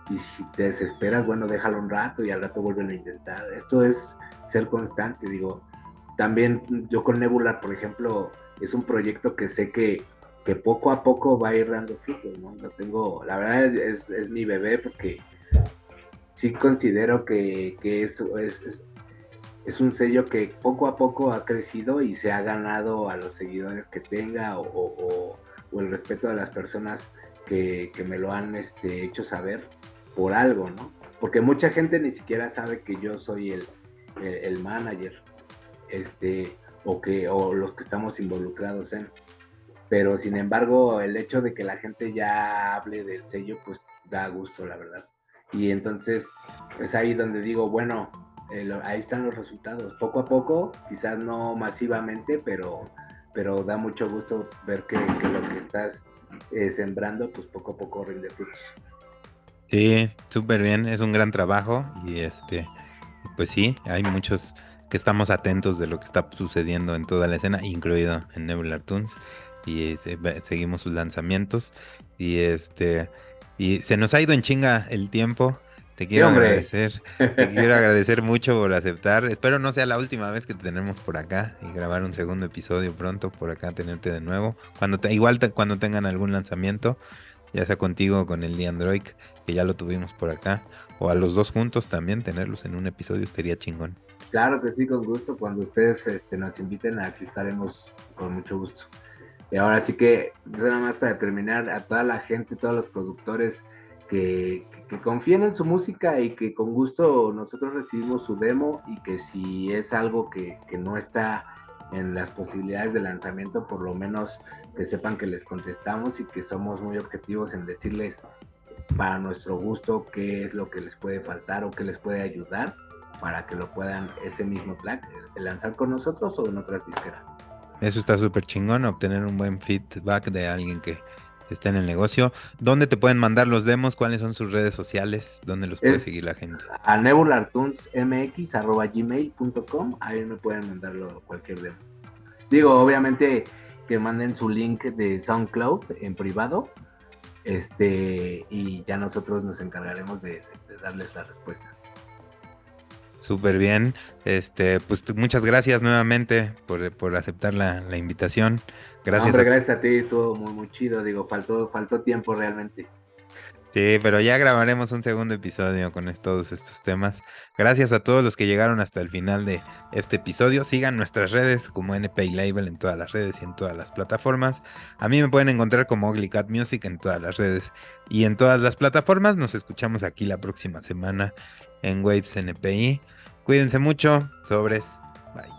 y si te desesperas, bueno, déjalo un rato y al rato vuelven a intentar. Esto es ser constante, digo. También yo con Nebular, por ejemplo, es un proyecto que sé que que poco a poco va a ir dando frutos, ¿no? Lo tengo, la verdad es, es, mi bebé porque sí considero que, que es, es, es, un sello que poco a poco ha crecido y se ha ganado a los seguidores que tenga o, o, el respeto de las personas que, que, me lo han este, hecho saber por algo, ¿no? Porque mucha gente ni siquiera sabe que yo soy el, el, el manager, este, o que, o los que estamos involucrados en pero sin embargo el hecho de que la gente ya hable del sello pues da gusto la verdad. Y entonces es ahí donde digo bueno ahí están los resultados. Poco a poco quizás no masivamente pero pero da mucho gusto ver que, lo que estás eh, sembrando pues poco a poco rinde frutos. Sí súper bien es un gran trabajo y este pues sí hay muchos que estamos atentos de lo que está sucediendo en toda la escena incluido en Nebular Tunes y seguimos sus lanzamientos y este y se nos ha ido en chinga el tiempo. Te quiero agradecer. Te quiero agradecer mucho por aceptar. Espero no sea la última vez que te tenemos por acá y grabar un segundo episodio pronto por acá, tenerte de nuevo. Cuando te, igual cuando tengan algún lanzamiento, ya sea contigo o con el de Android, que ya lo tuvimos por acá, o a los dos juntos también, tenerlos en un episodio estaría chingón. Claro que sí, con gusto. Cuando ustedes este, nos inviten, aquí estaremos con mucho gusto. Y ahora sí que, nada más para terminar, a toda la gente, todos los productores que, confíen en su música y que con gusto nosotros recibimos su demo y que si es algo que, que no está en las posibilidades de lanzamiento, por lo menos que sepan que les contestamos y que somos muy objetivos en decirles para nuestro gusto qué es lo que les puede faltar o qué les puede ayudar para que lo puedan ese mismo track eh, lanzar con nosotros o en otras disqueras. Eso está súper chingón, obtener un buen feedback de alguien que está en el negocio. ¿Dónde te pueden mandar los demos? ¿Cuáles son sus redes sociales? ¿Dónde los puede seguir la gente? A nebulartunesmx.gmail.com Ahí me pueden mandarlo cualquier demo. Digo, obviamente que manden su link de SoundCloud en privado. Este, y ya nosotros nos encargaremos de darles la respuesta. Súper bien. Este, pues muchas gracias nuevamente por, aceptar la, invitación. Gracias. a... gracias a ti, estuvo muy, muy chido. Digo, faltó, faltó tiempo realmente. Sí, pero ya grabaremos un segundo episodio con todos estos temas. Gracias a todos los que llegaron hasta el final de este episodio. Sigan nuestras redes como NPay Label en todas las redes y en todas las plataformas. A mí me pueden encontrar como Ugly Cat Music en todas las redes y en todas las plataformas. Nos escuchamos aquí la próxima semana en Waves NPI. Cuídense mucho. Sobres. Bye.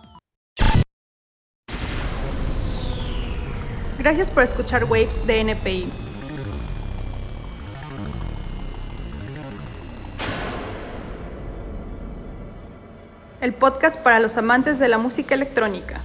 Gracias por escuchar Waves de NPI. El podcast para los amantes de la música electrónica.